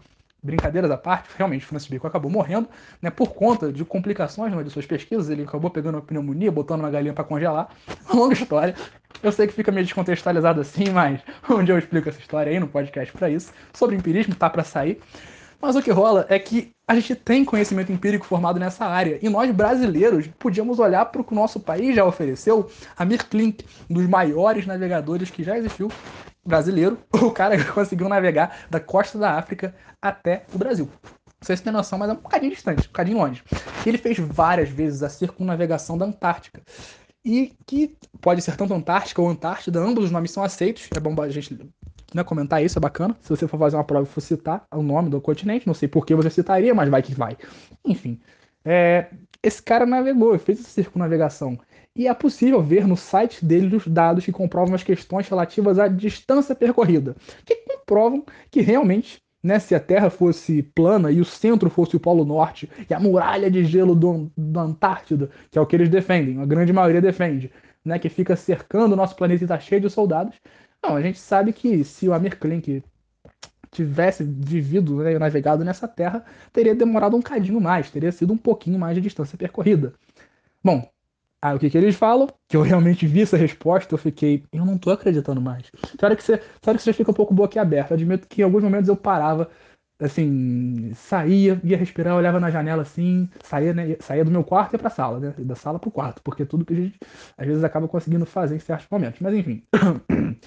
brincadeiras à parte, realmente Francis Bacon acabou morrendo, né, por conta de complicações né, de suas pesquisas, ele acabou pegando uma pneumonia, botando uma galinha para congelar. Uma longa história. Eu sei que fica meio descontextualizado assim, mas dia eu explico essa história aí no podcast para isso. Sobre empirismo, tá para sair. Mas o que rola é que a gente tem conhecimento empírico formado nessa área. E nós, brasileiros, podíamos olhar para o que o nosso país já ofereceu. Amir Klink, um dos maiores navegadores que já existiu, brasileiro, o cara conseguiu navegar da costa da África até o Brasil. Não sei se tem noção, mas é um bocadinho distante, um bocadinho longe. Ele fez várias vezes a circunnavegação da Antártica. E que pode ser tanto Antártica ou Antártida, ambos os nomes são aceitos. É bom a gente né, comentar isso, é bacana. Se você for fazer uma prova e for citar o nome do continente, não sei por que você citaria, mas vai que vai. Enfim, é, esse cara navegou, fez essa circunnavegação e é possível ver no site dele os dados que comprovam as questões relativas à distância percorrida, que comprovam que realmente, né, se a Terra fosse plana e o centro fosse o Polo Norte e a muralha de gelo do, da Antártida, que é o que eles defendem, a grande maioria defende, né, que fica cercando o nosso planeta e está cheio de soldados, não, a gente sabe que se o Amir Klink tivesse vivido né, navegado nessa terra, teria demorado um cadinho mais, teria sido um pouquinho mais de distância percorrida. Bom, Aí o que, que eles falam? Que eu realmente vi essa resposta, eu fiquei, eu não tô acreditando mais. Hora que você, hora que você fica um pouco boquiaberto. Admito que em alguns momentos eu parava, assim, saía, ia respirar, olhava na janela assim, saía, né, saía do meu quarto e ia pra sala, né? Da sala pro quarto, porque tudo que a gente às vezes acaba conseguindo fazer em certos momentos. Mas enfim.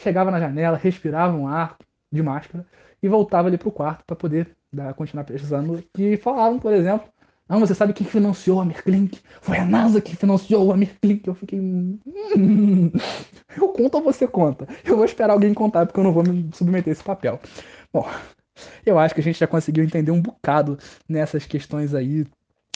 Chegava na janela, respirava um ar de máscara e voltava ali pro quarto para poder dar, continuar pesquisando. E falavam, por exemplo, não, você sabe quem financiou a Merklink? Foi a NASA que financiou a Merklink. Eu fiquei. Hum, eu conto ou você conta? Eu vou esperar alguém contar, porque eu não vou me submeter a esse papel. Bom, eu acho que a gente já conseguiu entender um bocado nessas questões aí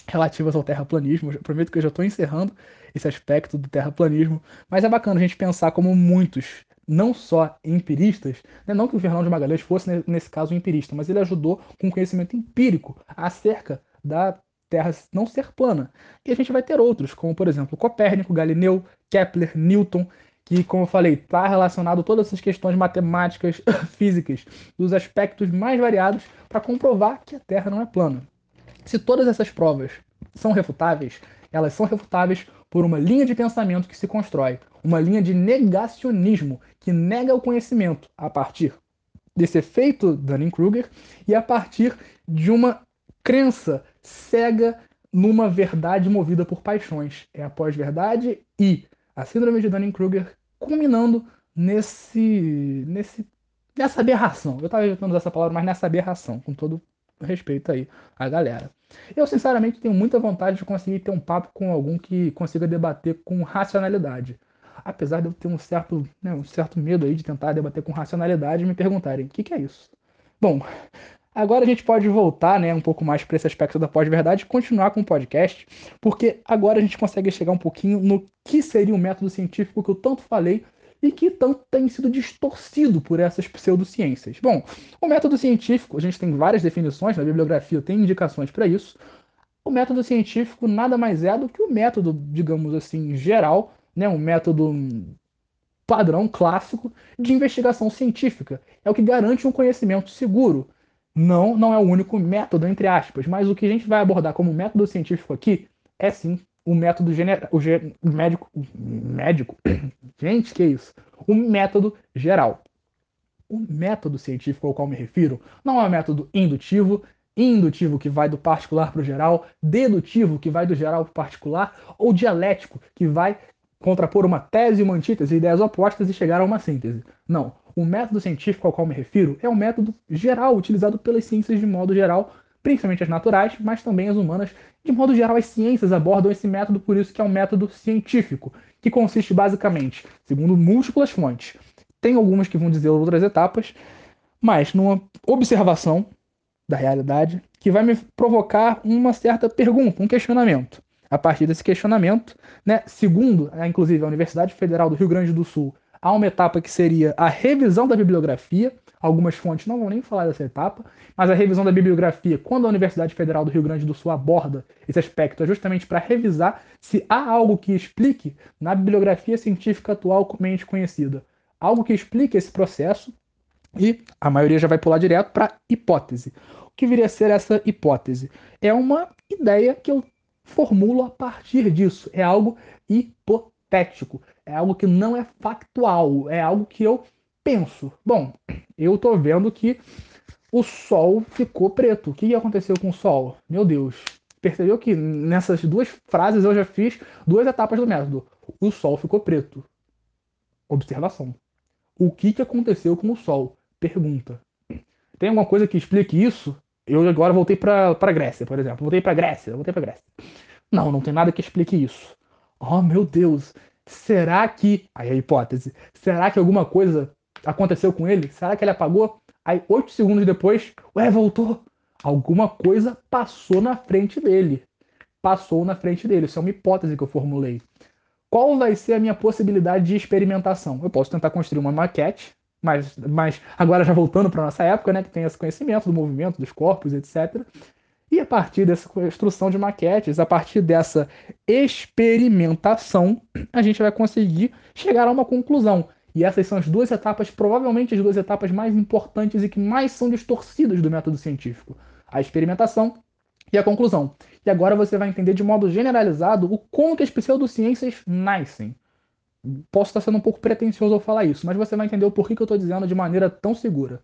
relativas ao terraplanismo. Eu prometo que eu já estou encerrando esse aspecto do terraplanismo, mas é bacana a gente pensar como muitos, não só empiristas, né? não que o Fernando de Magalhães fosse nesse caso um empirista, mas ele ajudou com conhecimento empírico acerca da Terra não ser plana. E a gente vai ter outros, como por exemplo Copérnico, Galileu, Kepler, Newton, que, como eu falei, está relacionado a todas essas questões matemáticas, físicas, dos aspectos mais variados, para comprovar que a Terra não é plana. Se todas essas provas são refutáveis, elas são refutáveis por uma linha de pensamento que se constrói, uma linha de negacionismo que nega o conhecimento a partir desse efeito Dunning-Kruger e a partir de uma crença cega numa verdade movida por paixões. É a pós-verdade e a síndrome de Dunning-Kruger culminando nesse, nesse, nessa aberração. Eu estava evitando essa palavra, mas nessa aberração, com todo respeito aí à galera. Eu, sinceramente, tenho muita vontade de conseguir ter um papo com algum que consiga debater com racionalidade. Apesar de eu ter um certo, né, um certo medo aí de tentar debater com racionalidade e me perguntarem o que, que é isso. Bom, Agora a gente pode voltar né, um pouco mais para esse aspecto da pós-verdade e continuar com o podcast, porque agora a gente consegue chegar um pouquinho no que seria o um método científico que eu tanto falei e que tanto tem sido distorcido por essas pseudociências. Bom, o método científico, a gente tem várias definições, na bibliografia tem indicações para isso. O método científico nada mais é do que o método, digamos assim, geral, né, um método padrão clássico de investigação científica. É o que garante um conhecimento seguro. Não, não é o único método, entre aspas, mas o que a gente vai abordar como método científico aqui é sim o método general, o, ge, médico, médico, gente, que isso? O método geral. O método científico ao qual me refiro não é um método indutivo, indutivo que vai do particular para o geral, dedutivo que vai do geral para o particular, ou dialético que vai contrapor uma tese e uma antítese, ideias opostas e chegar a uma síntese. Não. O método científico ao qual me refiro é um método geral, utilizado pelas ciências de modo geral, principalmente as naturais, mas também as humanas. De modo geral, as ciências abordam esse método, por isso que é um método científico, que consiste basicamente, segundo múltiplas fontes, tem algumas que vão dizer outras etapas, mas numa observação da realidade que vai me provocar uma certa pergunta, um questionamento. A partir desse questionamento, né, segundo, inclusive, a Universidade Federal do Rio Grande do Sul, há uma etapa que seria a revisão da bibliografia. Algumas fontes não vão nem falar dessa etapa, mas a revisão da bibliografia, quando a Universidade Federal do Rio Grande do Sul aborda esse aspecto, é justamente para revisar se há algo que explique na bibliografia científica atual comumente conhecida, algo que explique esse processo, e a maioria já vai pular direto para hipótese. O que viria a ser essa hipótese? É uma ideia que eu formulo a partir disso. É algo hipotético. É algo que não é factual. É algo que eu penso. Bom, eu tô vendo que o sol ficou preto. O que aconteceu com o sol? Meu Deus. Percebeu que nessas duas frases eu já fiz duas etapas do método. O sol ficou preto. Observação. O que, aconteceu com o Sol? Pergunta. Tem alguma coisa que explique isso? Eu agora voltei para Grécia, por exemplo. Voltei para Grécia, voltei para Grécia. Não, não tem nada que explique isso. Oh, meu Deus. Será que. Aí a hipótese. Será que alguma coisa aconteceu com ele? Será que ele apagou? Aí, oito segundos depois, ué, voltou. Alguma coisa passou na frente dele. Passou na frente dele. Isso é uma hipótese que eu formulei. Qual vai ser a minha possibilidade de experimentação? Eu posso tentar construir uma maquete, mas, mas agora já voltando para nossa época, né, que tem esse conhecimento do movimento dos corpos, etc. E a partir dessa construção de maquetes, a partir dessa experimentação, a gente vai conseguir chegar a uma conclusão. E essas são as duas etapas, provavelmente as duas etapas mais importantes e que mais são distorcidas do método científico: a experimentação e a conclusão. E agora você vai entender de modo generalizado o como que as pseudociências nascem. Posso estar sendo um pouco pretensioso ao falar isso, mas você vai entender o porquê que eu estou dizendo de maneira tão segura.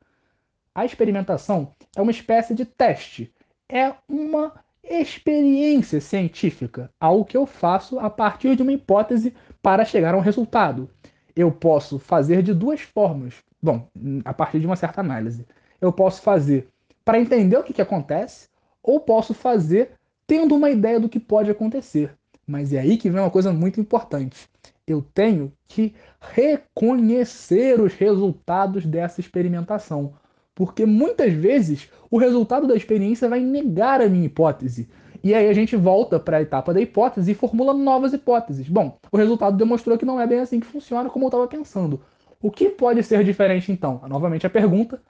A experimentação é uma espécie de teste, é uma experiência científica, algo que eu faço a partir de uma hipótese para chegar a um resultado. Eu posso fazer de duas formas. Bom, a partir de uma certa análise. Eu posso fazer para entender o que, que acontece, ou posso fazer tendo uma ideia do que pode acontecer. Mas é aí que vem uma coisa muito importante. Eu tenho que reconhecer os resultados dessa experimentação. Porque muitas vezes o resultado da experiência vai negar a minha hipótese. E aí a gente volta para a etapa da hipótese e formula novas hipóteses. Bom, o resultado demonstrou que não é bem assim que funciona como eu estava pensando. O que pode ser diferente então? Novamente a pergunta,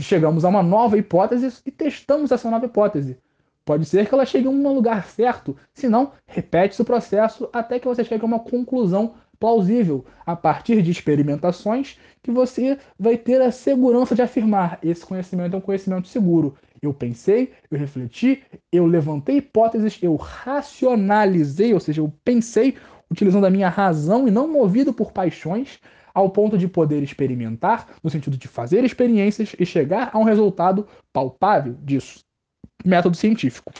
chegamos a uma nova hipótese e testamos essa nova hipótese. Pode ser que ela chegue em um lugar certo, se não, repete-se o processo até que você chegue a uma conclusão plausível, a partir de experimentações que você vai ter a segurança de afirmar esse conhecimento é um conhecimento seguro. Eu pensei, eu refleti, eu levantei hipóteses, eu racionalizei, ou seja, eu pensei utilizando a minha razão e não movido por paixões, ao ponto de poder experimentar, no sentido de fazer experiências e chegar a um resultado palpável disso. Método científico.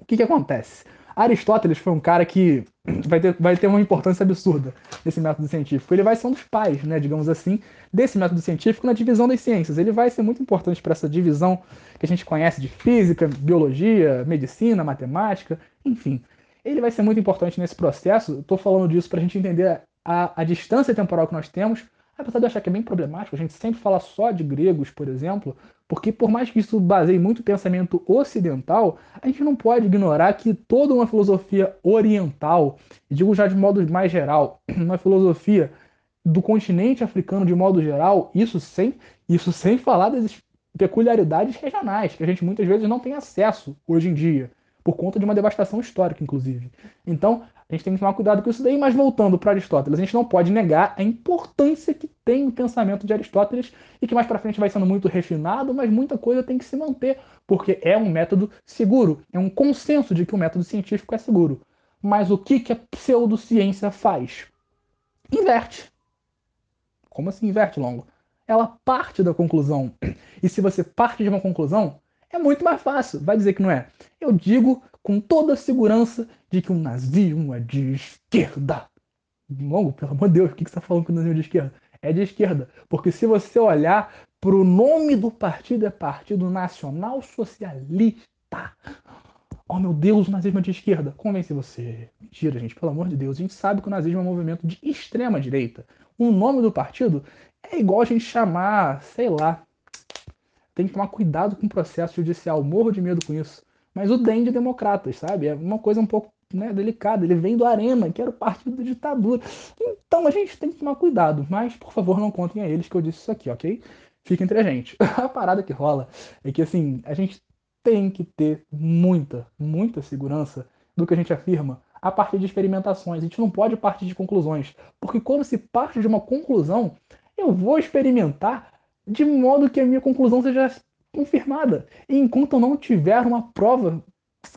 O que, que acontece? Aristóteles foi um cara que vai ter, vai ter uma importância absurda nesse método científico. Ele vai ser um dos pais, né, digamos assim, desse método científico na divisão das ciências. Ele vai ser muito importante para essa divisão que a gente conhece de física, biologia, medicina, matemática, enfim. Ele vai ser muito importante nesse processo. Estou falando disso para a gente entender a, a distância temporal que nós temos, apesar de eu achar que é bem problemático, a gente sempre fala só de gregos, por exemplo, porque por mais que isso baseie muito o pensamento ocidental, a gente não pode ignorar que toda uma filosofia oriental, digo já de modo mais geral, uma filosofia do continente africano de modo geral, isso sem, isso sem falar das peculiaridades regionais, que a gente muitas vezes não tem acesso hoje em dia. Por conta de uma devastação histórica, inclusive. Então, a gente tem que tomar cuidado com isso daí, mas voltando para Aristóteles, a gente não pode negar a importância que tem o pensamento de Aristóteles e que mais para frente vai sendo muito refinado, mas muita coisa tem que se manter, porque é um método seguro, é um consenso de que o método científico é seguro. Mas o que, que a pseudociência faz? Inverte. Como assim inverte, Longo? Ela parte da conclusão. E se você parte de uma conclusão, é muito mais fácil. Vai dizer que não é. Eu digo com toda a segurança de que o nazismo é de esquerda. Longo, pelo amor de Deus, o que você está falando que o nazismo é de esquerda? É de esquerda. Porque se você olhar para o nome do partido, é Partido Nacional Socialista. Oh meu Deus, o nazismo é de esquerda. Convence você. Mentira, gente, pelo amor de Deus. A gente sabe que o nazismo é um movimento de extrema direita. O nome do partido é igual a gente chamar, sei lá. Tem que tomar cuidado com o processo judicial. Morro de medo com isso. Mas o DEM de democratas, sabe? É uma coisa um pouco né, delicada. Ele vem do Arena, que era o partido da ditadura. Então a gente tem que tomar cuidado. Mas, por favor, não contem a eles que eu disse isso aqui, ok? Fica entre a gente. a parada que rola é que, assim, a gente tem que ter muita, muita segurança do que a gente afirma a partir de experimentações. A gente não pode partir de conclusões, porque quando se parte de uma conclusão, eu vou experimentar de modo que a minha conclusão seja confirmada. E enquanto eu não tiver uma prova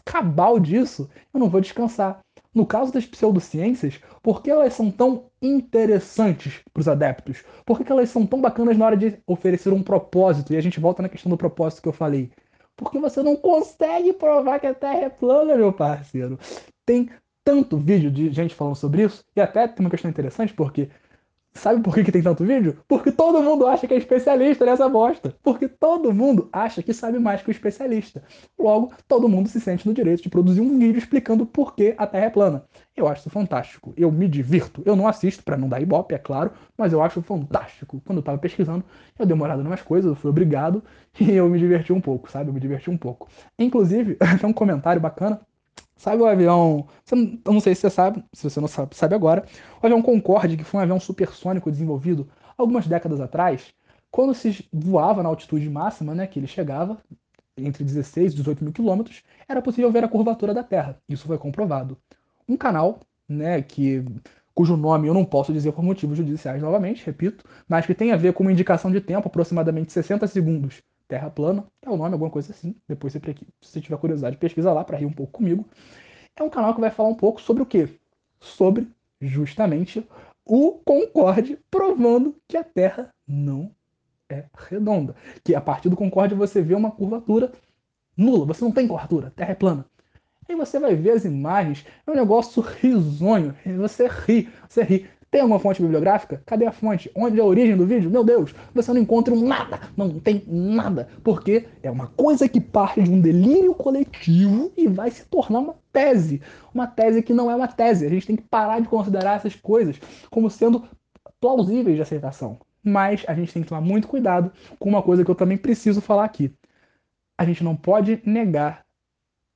cabal disso, eu não vou descansar. No caso das pseudociências, por que elas são tão interessantes para os adeptos? Por que elas são tão bacanas na hora de oferecer um propósito? E a gente volta na questão do propósito que eu falei. Porque você não consegue provar que a Terra é plana, meu parceiro. Tem tanto vídeo de gente falando sobre isso, e até tem uma questão interessante, porque Sabe por que, que tem tanto vídeo? Porque todo mundo acha que é especialista nessa bosta. Porque todo mundo acha que sabe mais que o especialista. Logo, todo mundo se sente no direito de produzir um vídeo explicando por que a Terra é plana. Eu acho isso fantástico. Eu me divirto. Eu não assisto para não dar ibope, é claro, mas eu acho fantástico. Quando eu tava pesquisando, eu dei uma olhada em umas coisas, eu fui obrigado e eu me diverti um pouco, sabe? Eu me diverti um pouco. Inclusive, tem um comentário bacana Sabe o avião. Eu não sei se você sabe, se você não sabe, sabe agora. O avião Concorde, que foi um avião supersônico desenvolvido algumas décadas atrás, quando se voava na altitude máxima, né, que ele chegava, entre 16 e 18 mil quilômetros, era possível ver a curvatura da Terra. Isso foi comprovado. Um canal, né, que cujo nome eu não posso dizer por motivos judiciais novamente, repito, mas que tem a ver com uma indicação de tempo, aproximadamente 60 segundos, Terra Plana, é o nome, alguma coisa assim. Depois, se você tiver curiosidade, pesquisa lá para rir um pouco comigo. É um canal que vai falar um pouco sobre o quê? Sobre, justamente, o Concorde provando que a Terra não é redonda. Que a partir do Concorde você vê uma curvatura nula, você não tem curvatura, a Terra é plana. Aí você vai ver as imagens, é um negócio risonho, você ri, você ri. Tem alguma fonte bibliográfica? Cadê a fonte? Onde é a origem do vídeo? Meu Deus, você não encontra nada, não tem nada, porque é uma coisa que parte de um delírio coletivo e vai se tornar uma tese. Uma tese que não é uma tese. A gente tem que parar de considerar essas coisas como sendo plausíveis de aceitação. Mas a gente tem que tomar muito cuidado com uma coisa que eu também preciso falar aqui. A gente não pode negar,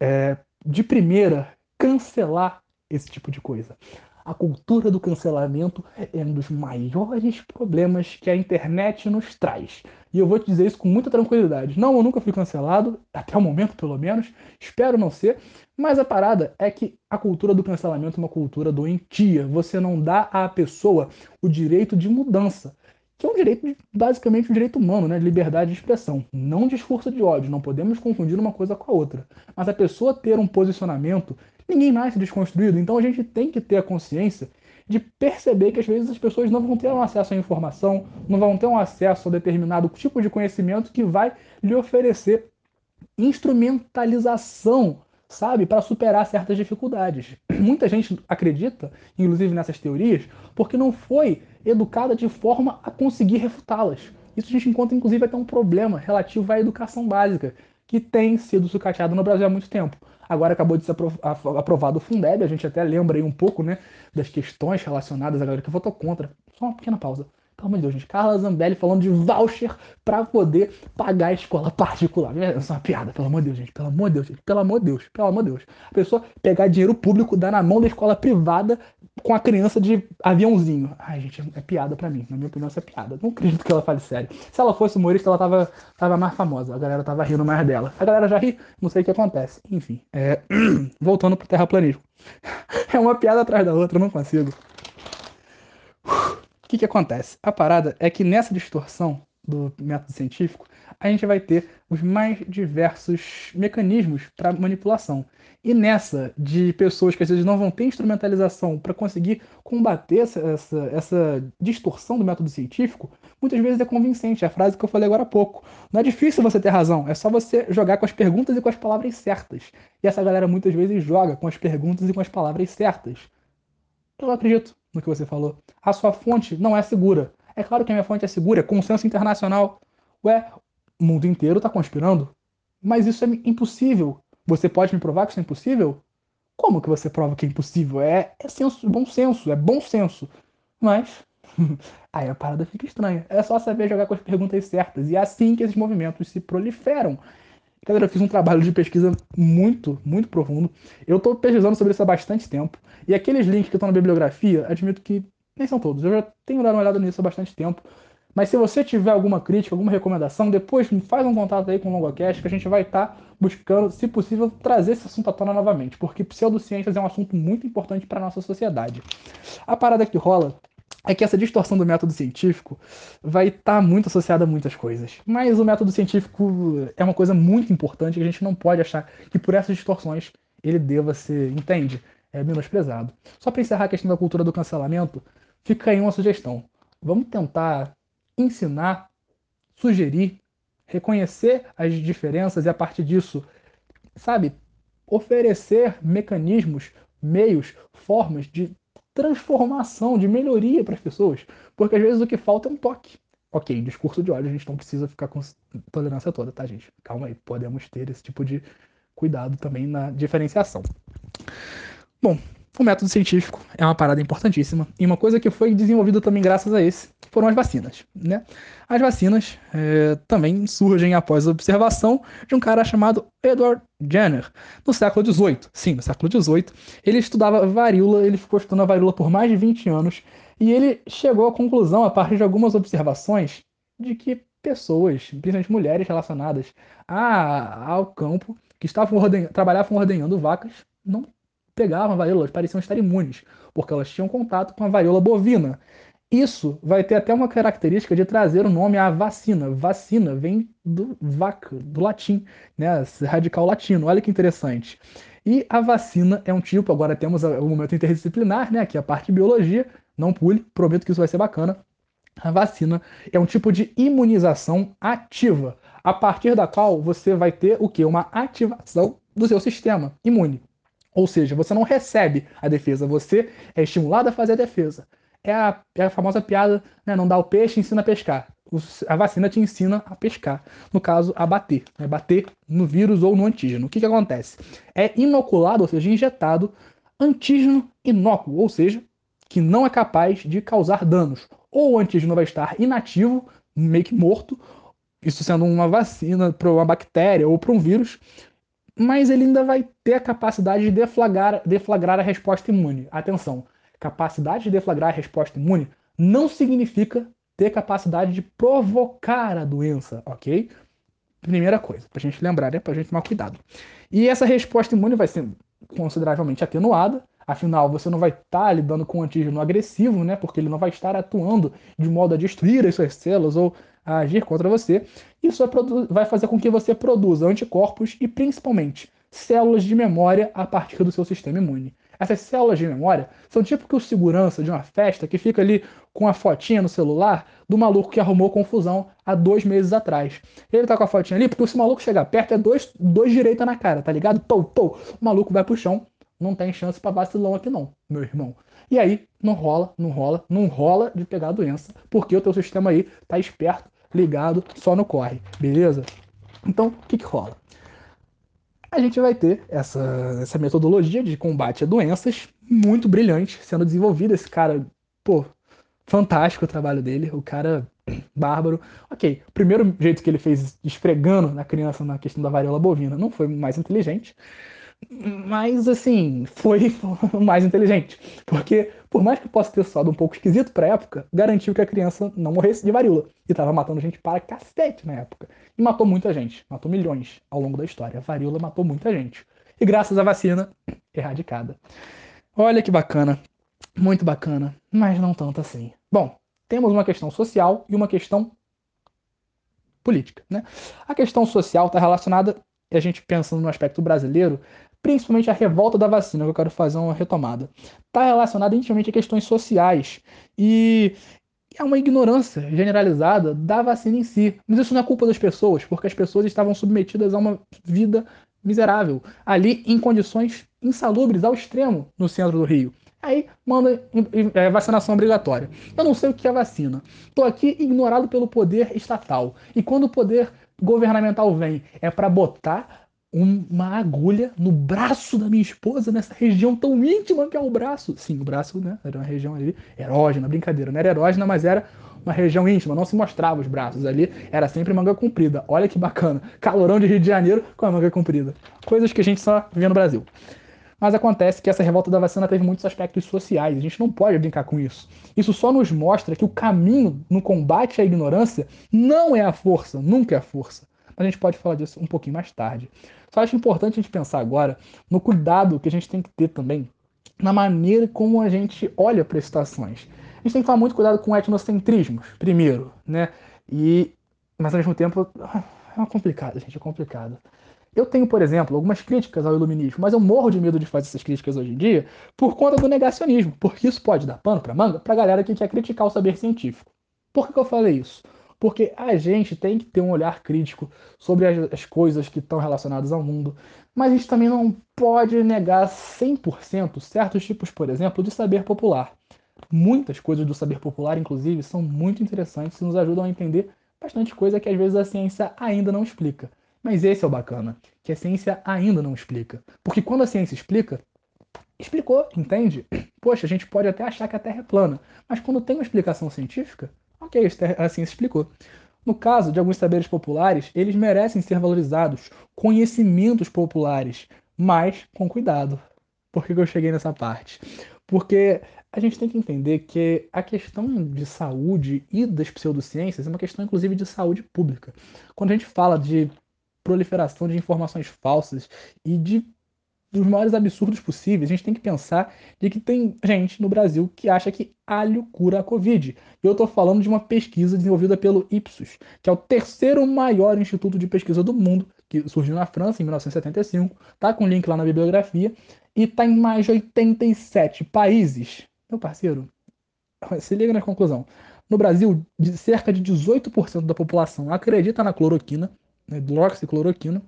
é, de primeira, cancelar esse tipo de coisa. A cultura do cancelamento é um dos maiores problemas que a internet nos traz. E eu vou te dizer isso com muita tranquilidade. Não, eu nunca fui cancelado, até o momento pelo menos, espero não ser, mas a parada é que a cultura do cancelamento é uma cultura doentia. Você não dá à pessoa o direito de mudança que é um direito, basicamente um direito humano, né, de liberdade de expressão, não discurso de ódio, não podemos confundir uma coisa com a outra. Mas a pessoa ter um posicionamento Ninguém nasce desconstruído, então a gente tem que ter a consciência de perceber que às vezes as pessoas não vão ter um acesso à informação, não vão ter um acesso a determinado tipo de conhecimento que vai lhe oferecer instrumentalização, sabe, para superar certas dificuldades. Muita gente acredita, inclusive nessas teorias, porque não foi educada de forma a conseguir refutá-las. Isso a gente encontra, inclusive, até um problema relativo à educação básica, que tem sido sucateado no Brasil há muito tempo. Agora acabou de ser aprovado o Fundeb, a gente até lembra aí um pouco né, das questões relacionadas à galera que votou contra. Só uma pequena pausa. Pelo amor de Deus, gente. Carla Zambelli falando de voucher para poder pagar a escola particular. Isso é uma piada, pelo amor de Deus, gente. Pelo amor de Deus, gente. Pelo amor de Deus. Pelo amor de Deus. A pessoa pegar dinheiro público, dar na mão da escola privada com a criança de aviãozinho. Ai, gente, é piada para mim. Na minha opinião, isso é piada. Não acredito que ela fale sério. Se ela fosse humorista, ela tava, tava mais famosa. A galera tava rindo mais dela. A galera já ri, não sei o que acontece. Enfim, é... voltando pro terraplanismo. É uma piada atrás da outra, eu não consigo que, que acontece? A parada é que nessa distorção do método científico, a gente vai ter os mais diversos mecanismos para manipulação. E nessa de pessoas que às vezes não vão ter instrumentalização para conseguir combater essa, essa, essa, distorção do método científico, muitas vezes é convincente. É a frase que eu falei agora há pouco. Não é difícil você ter razão, é só você jogar com as perguntas e com as palavras certas. E essa galera muitas vezes joga com as perguntas e com as palavras certas. Eu acredito no que você falou. A sua fonte não é segura. É claro que a minha fonte é segura, é consenso internacional. Ué, o mundo inteiro está conspirando. Mas isso é impossível. Você pode me provar que isso é impossível? Como que você prova que é impossível? É, é senso, bom senso, é bom senso. Mas aí a parada fica estranha. É só saber jogar com as perguntas certas. E é assim que esses movimentos se proliferam. Galera, eu fiz um trabalho de pesquisa muito, muito profundo. Eu estou pesquisando sobre isso há bastante tempo. E aqueles links que estão na bibliografia, admito que nem são todos. Eu já tenho dado uma olhada nisso há bastante tempo. Mas se você tiver alguma crítica, alguma recomendação, depois faz um contato aí com o LongoCast que a gente vai estar tá buscando, se possível, trazer esse assunto à tona novamente, porque pseudociências é um assunto muito importante para a nossa sociedade. A parada que rola é que essa distorção do método científico vai estar tá muito associada a muitas coisas. Mas o método científico é uma coisa muito importante que a gente não pode achar que por essas distorções ele deva ser, entende? é, menosprezado. Só para encerrar a questão da cultura do cancelamento, fica aí uma sugestão. Vamos tentar ensinar, sugerir, reconhecer as diferenças e a partir disso, sabe, oferecer mecanismos, meios, formas de transformação, de melhoria para as pessoas. Porque às vezes o que falta é um toque. Ok, discurso de ódio, a gente não precisa ficar com tolerância toda, tá, gente? Calma aí, podemos ter esse tipo de cuidado também na diferenciação. Bom, o método científico é uma parada importantíssima e uma coisa que foi desenvolvida também graças a esse foram as vacinas, né? As vacinas é, também surgem após a observação de um cara chamado Edward Jenner no século XVIII. Sim, no século XVIII. Ele estudava varíola, ele ficou estudando a varíola por mais de 20 anos e ele chegou à conclusão, a partir de algumas observações, de que pessoas, principalmente mulheres relacionadas a, ao campo, que estavam ordenha, trabalhavam ordenhando vacas, não pegavam a varíola, elas pareciam estar imunes, porque elas tinham contato com a varíola bovina. Isso vai ter até uma característica de trazer o nome à vacina. Vacina vem do vaca, do latim, né? Radical latino. Olha que interessante. E a vacina é um tipo, agora temos o momento interdisciplinar, né? Que é a parte de biologia. Não pule, prometo que isso vai ser bacana. A vacina é um tipo de imunização ativa, a partir da qual você vai ter o que? Uma ativação do seu sistema imune. Ou seja, você não recebe a defesa, você é estimulado a fazer a defesa. É a, é a famosa piada, né? Não dá o peixe, ensina a pescar. O, a vacina te ensina a pescar. No caso, a bater. Né? Bater no vírus ou no antígeno. O que, que acontece? É inoculado, ou seja, injetado antígeno inócuo, ou seja, que não é capaz de causar danos. Ou o antígeno vai estar inativo, meio que morto, isso sendo uma vacina para uma bactéria ou para um vírus, mas ele ainda vai ter a capacidade de deflagrar, deflagrar a resposta imune. Atenção, capacidade de deflagrar a resposta imune não significa ter capacidade de provocar a doença, ok? Primeira coisa, pra gente lembrar, né? Pra gente tomar cuidado. E essa resposta imune vai ser consideravelmente atenuada, afinal, você não vai estar tá lidando com um antígeno agressivo, né? Porque ele não vai estar atuando de modo a destruir as suas células ou a agir contra você. Isso vai fazer com que você produza anticorpos e, principalmente, células de memória a partir do seu sistema imune. Essas células de memória são tipo que o segurança de uma festa que fica ali com a fotinha no celular do maluco que arrumou confusão há dois meses atrás. Ele tá com a fotinha ali porque se o maluco chegar perto é dois, dois direita na cara, tá ligado? Pou, pou. O maluco vai pro chão. Não tem chance para vacilão aqui não, meu irmão. E aí, não rola, não rola, não rola de pegar a doença, porque o teu sistema aí tá esperto ligado só no corre, beleza? Então, o que, que rola? A gente vai ter essa, essa metodologia de combate a doenças muito brilhante sendo desenvolvida. Esse cara, pô, fantástico o trabalho dele, o cara bárbaro. Ok, o primeiro jeito que ele fez esfregando na criança na questão da varíola bovina não foi mais inteligente, mas assim, foi mais inteligente. Porque, por mais que possa ter soado um pouco esquisito pra época, garantiu que a criança não morresse de varíola. E tava matando gente para cacete na época. E matou muita gente, matou milhões ao longo da história. A varíola matou muita gente. E graças à vacina, erradicada. Olha que bacana. Muito bacana, mas não tanto assim. Bom, temos uma questão social e uma questão política. Né? A questão social está relacionada, e a gente pensando no aspecto brasileiro, principalmente a revolta da vacina, que eu quero fazer uma retomada. Está relacionada intimamente a questões sociais e é uma ignorância generalizada da vacina em si. Mas isso não é culpa das pessoas, porque as pessoas estavam submetidas a uma vida miserável, ali em condições insalubres ao extremo no centro do Rio. Aí manda é, vacinação obrigatória. Eu não sei o que é vacina. Estou aqui ignorado pelo poder estatal. E quando o poder governamental vem, é para botar uma agulha no braço da minha esposa, nessa região tão íntima que é o braço. Sim, o braço, né? Era uma região ali erógena, brincadeira. Não era erógena, mas era uma região íntima, não se mostrava os braços ali, era sempre manga comprida. Olha que bacana. Calorão de Rio de Janeiro com a manga comprida. Coisas que a gente só vê no Brasil. Mas acontece que essa revolta da vacina teve muitos aspectos sociais, a gente não pode brincar com isso. Isso só nos mostra que o caminho no combate à ignorância não é a força, nunca é a força. Mas a gente pode falar disso um pouquinho mais tarde. Só acho importante a gente pensar agora no cuidado que a gente tem que ter também na maneira como a gente olha para as situações. A gente tem que tomar muito cuidado com etnocentrismos, primeiro, né? E, mas ao mesmo tempo, é complicado, gente, é complicado. Eu tenho, por exemplo, algumas críticas ao iluminismo, mas eu morro de medo de fazer essas críticas hoje em dia por conta do negacionismo, porque isso pode dar pano para manga para galera que quer criticar o saber científico. Por que, que eu falei isso? Porque a gente tem que ter um olhar crítico sobre as, as coisas que estão relacionadas ao mundo, mas a gente também não pode negar 100% certos tipos, por exemplo, de saber popular. Muitas coisas do saber popular, inclusive, são muito interessantes e nos ajudam a entender bastante coisa que às vezes a ciência ainda não explica. Mas esse é o bacana, que a ciência ainda não explica. Porque quando a ciência explica, explicou, entende? Poxa, a gente pode até achar que a Terra é plana, mas quando tem uma explicação científica, ok, a ciência explicou. No caso de alguns saberes populares, eles merecem ser valorizados, conhecimentos populares, mas com cuidado. Por que eu cheguei nessa parte? Porque a gente tem que entender que a questão de saúde e das pseudociências é uma questão, inclusive, de saúde pública. Quando a gente fala de proliferação de informações falsas e de dos maiores absurdos possíveis, a gente tem que pensar de que tem gente no Brasil que acha que alho cura a Covid. E eu estou falando de uma pesquisa desenvolvida pelo Ipsos, que é o terceiro maior instituto de pesquisa do mundo, que surgiu na França em 1975, tá com link lá na bibliografia, e tá em mais de 87 países. Meu parceiro, se liga na conclusão. No Brasil, cerca de 18% da população acredita na cloroquina, né, hidroxicloroquina,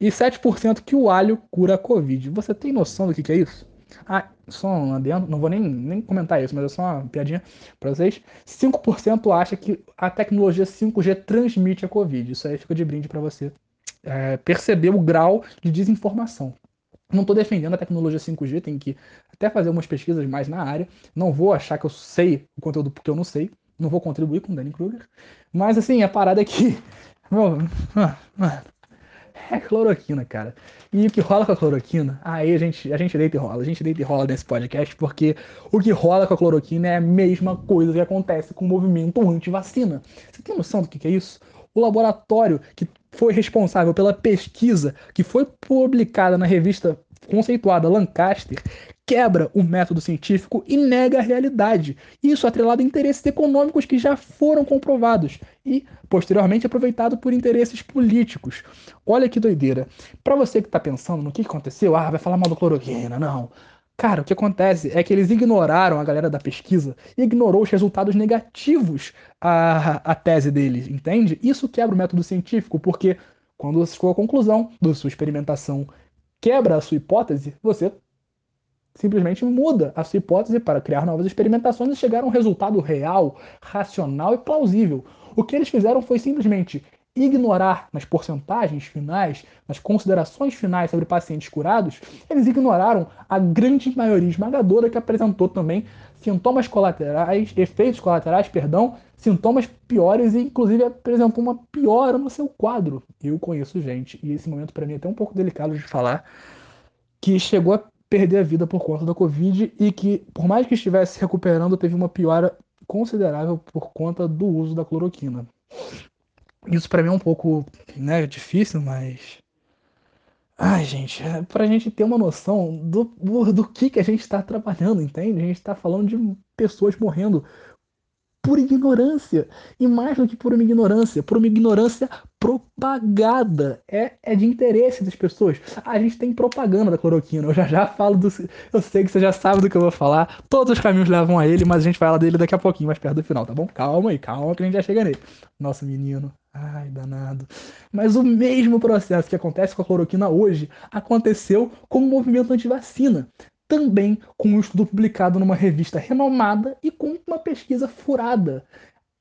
e 7% que o alho cura a Covid. Você tem noção do que, que é isso? Ah, só um adendo, não vou nem, nem comentar isso, mas é só uma piadinha para vocês. 5% acha que a tecnologia 5G transmite a Covid. Isso aí fica de brinde para você é, perceber o grau de desinformação. Não estou defendendo a tecnologia 5G, tem que até fazer umas pesquisas mais na área. Não vou achar que eu sei o conteúdo porque eu não sei. Não vou contribuir com o Danny Kruger. Mas assim, a parada é que Mano, é cloroquina, cara. E o que rola com a cloroquina? Aí a gente, a gente deita e rola. A gente deita e rola nesse podcast porque o que rola com a cloroquina é a mesma coisa que acontece com o movimento anti-vacina. Você tem noção do que é isso? O laboratório que foi responsável pela pesquisa que foi publicada na revista conceituada Lancaster quebra o método científico e nega a realidade. Isso atrelado a interesses econômicos que já foram comprovados e, posteriormente, aproveitado por interesses políticos. Olha que doideira. Para você que está pensando no que aconteceu, ah, vai falar mal do cloroquina, não. Cara, o que acontece é que eles ignoraram a galera da pesquisa ignorou os resultados negativos à, à tese deles, entende? Isso quebra o método científico, porque quando você chegou à conclusão da sua experimentação quebra a sua hipótese, você simplesmente muda a sua hipótese para criar novas experimentações e chegar a um resultado real, racional e plausível. O que eles fizeram foi simplesmente ignorar nas porcentagens finais, nas considerações finais sobre pacientes curados, eles ignoraram a grande maioria esmagadora que apresentou também sintomas colaterais, efeitos colaterais, perdão, sintomas piores e inclusive apresentou uma piora no seu quadro. Eu conheço gente, e esse momento para mim é até um pouco delicado de falar, que chegou a perder a vida por conta da Covid e que, por mais que estivesse recuperando, teve uma piora considerável por conta do uso da cloroquina. Isso para mim é um pouco né, difícil, mas. Ai, gente, é pra gente ter uma noção do, do, do que, que a gente está trabalhando, entende? A gente está falando de pessoas morrendo por ignorância. E mais do que por uma ignorância, por uma ignorância propagada. É, é de interesse das pessoas. A gente tem propaganda da cloroquina. Eu já já falo do. Eu sei que você já sabe do que eu vou falar. Todos os caminhos levam a ele, mas a gente fala dele daqui a pouquinho, mais perto do final, tá bom? Calma aí, calma que a gente já chega nele. Nosso menino. Ai, danado. Mas o mesmo processo que acontece com a cloroquina hoje aconteceu com o movimento antivacina também com um estudo publicado numa revista renomada e com uma pesquisa furada.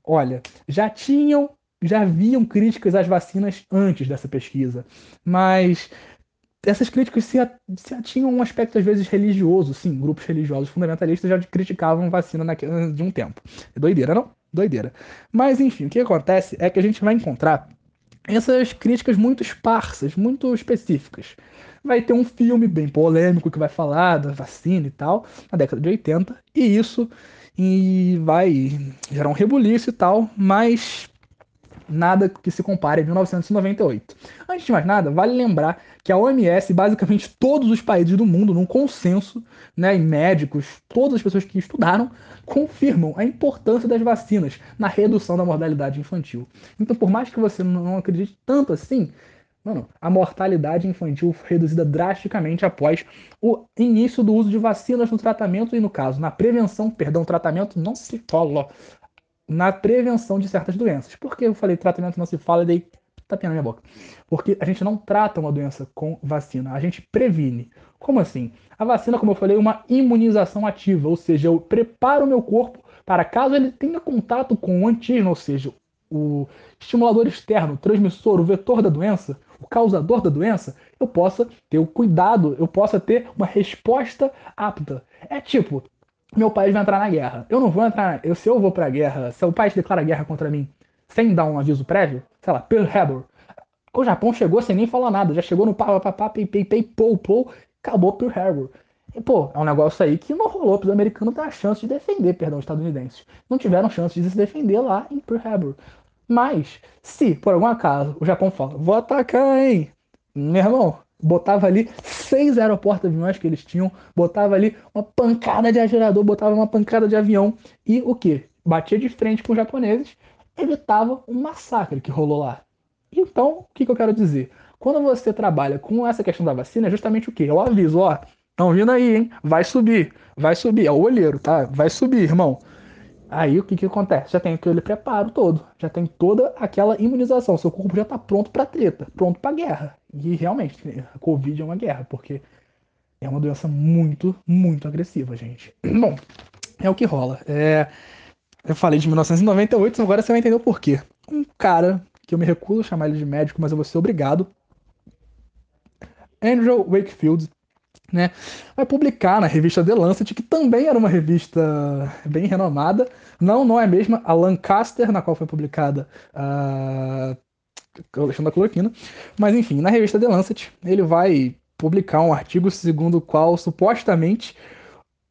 Olha, já tinham, já haviam críticas às vacinas antes dessa pesquisa, mas essas críticas se, se atinham a um aspecto às vezes religioso, sim, grupos religiosos fundamentalistas já criticavam vacina na, de um tempo. É doideira, não? Doideira. Mas enfim, o que acontece é que a gente vai encontrar essas críticas muito esparsas, muito específicas vai ter um filme bem polêmico que vai falar da vacina e tal, na década de 80, e isso e vai gerar um rebuliço e tal, mas nada que se compare a 1998. Antes de mais nada, vale lembrar que a OMS, basicamente todos os países do mundo, num consenso, né, e médicos, todas as pessoas que estudaram, confirmam a importância das vacinas na redução da mortalidade infantil. Então, por mais que você não acredite tanto assim, Mano, a mortalidade infantil foi reduzida drasticamente após o início do uso de vacinas no tratamento e, no caso, na prevenção, perdão, tratamento não se fala, na prevenção de certas doenças. Por que eu falei tratamento não se fala e dei tapinha na minha boca? Porque a gente não trata uma doença com vacina, a gente previne. Como assim? A vacina, como eu falei, é uma imunização ativa, ou seja, eu preparo o meu corpo para caso ele tenha contato com o antígeno, ou seja, o estimulador externo, o transmissor, o vetor da doença, o causador da doença, eu possa ter o cuidado, eu possa ter uma resposta apta. É tipo, meu país vai entrar na guerra. Eu não vou entrar. Eu, se eu vou pra guerra, se o país declara guerra contra mim sem dar um aviso prévio, sei lá, Pearl Harbor. O Japão chegou sem nem falar nada, já chegou no pá, pá, pá, pei, pei, pei, pou, pou, acabou Pearl Harbor. E, pô, é um negócio aí que não rolou para os americanos ter a chance de defender, perdão, os estadunidenses. Não tiveram chance de se defender lá em Pearl Harbor. Mas, se por algum acaso o Japão fala, vou atacar, hein? Meu irmão, botava ali seis aeroportos aviões que eles tinham, botava ali uma pancada de agerador, botava uma pancada de avião e o que? Batia de frente com os japoneses, evitava um massacre que rolou lá. Então, o que, que eu quero dizer? Quando você trabalha com essa questão da vacina, é justamente o que? Eu aviso, ó, estão vindo aí, hein? Vai subir, vai subir. É o olheiro, tá? Vai subir, irmão. Aí o que, que acontece? Já tem aquele preparo todo, já tem toda aquela imunização, seu corpo já está pronto para treta, pronto para guerra. E realmente, a Covid é uma guerra, porque é uma doença muito, muito agressiva, gente. Bom, é o que rola. É... Eu falei de 1998, agora você vai entender o porquê. Um cara, que eu me recuso a chamar ele de médico, mas eu vou ser obrigado. Andrew Wakefield, né, vai publicar na revista The Lancet, que também era uma revista bem renomada. Não, não é a mesma, a Lancaster, na qual foi publicada a coleção da cloroquina. Mas enfim, na revista The Lancet, ele vai publicar um artigo segundo o qual supostamente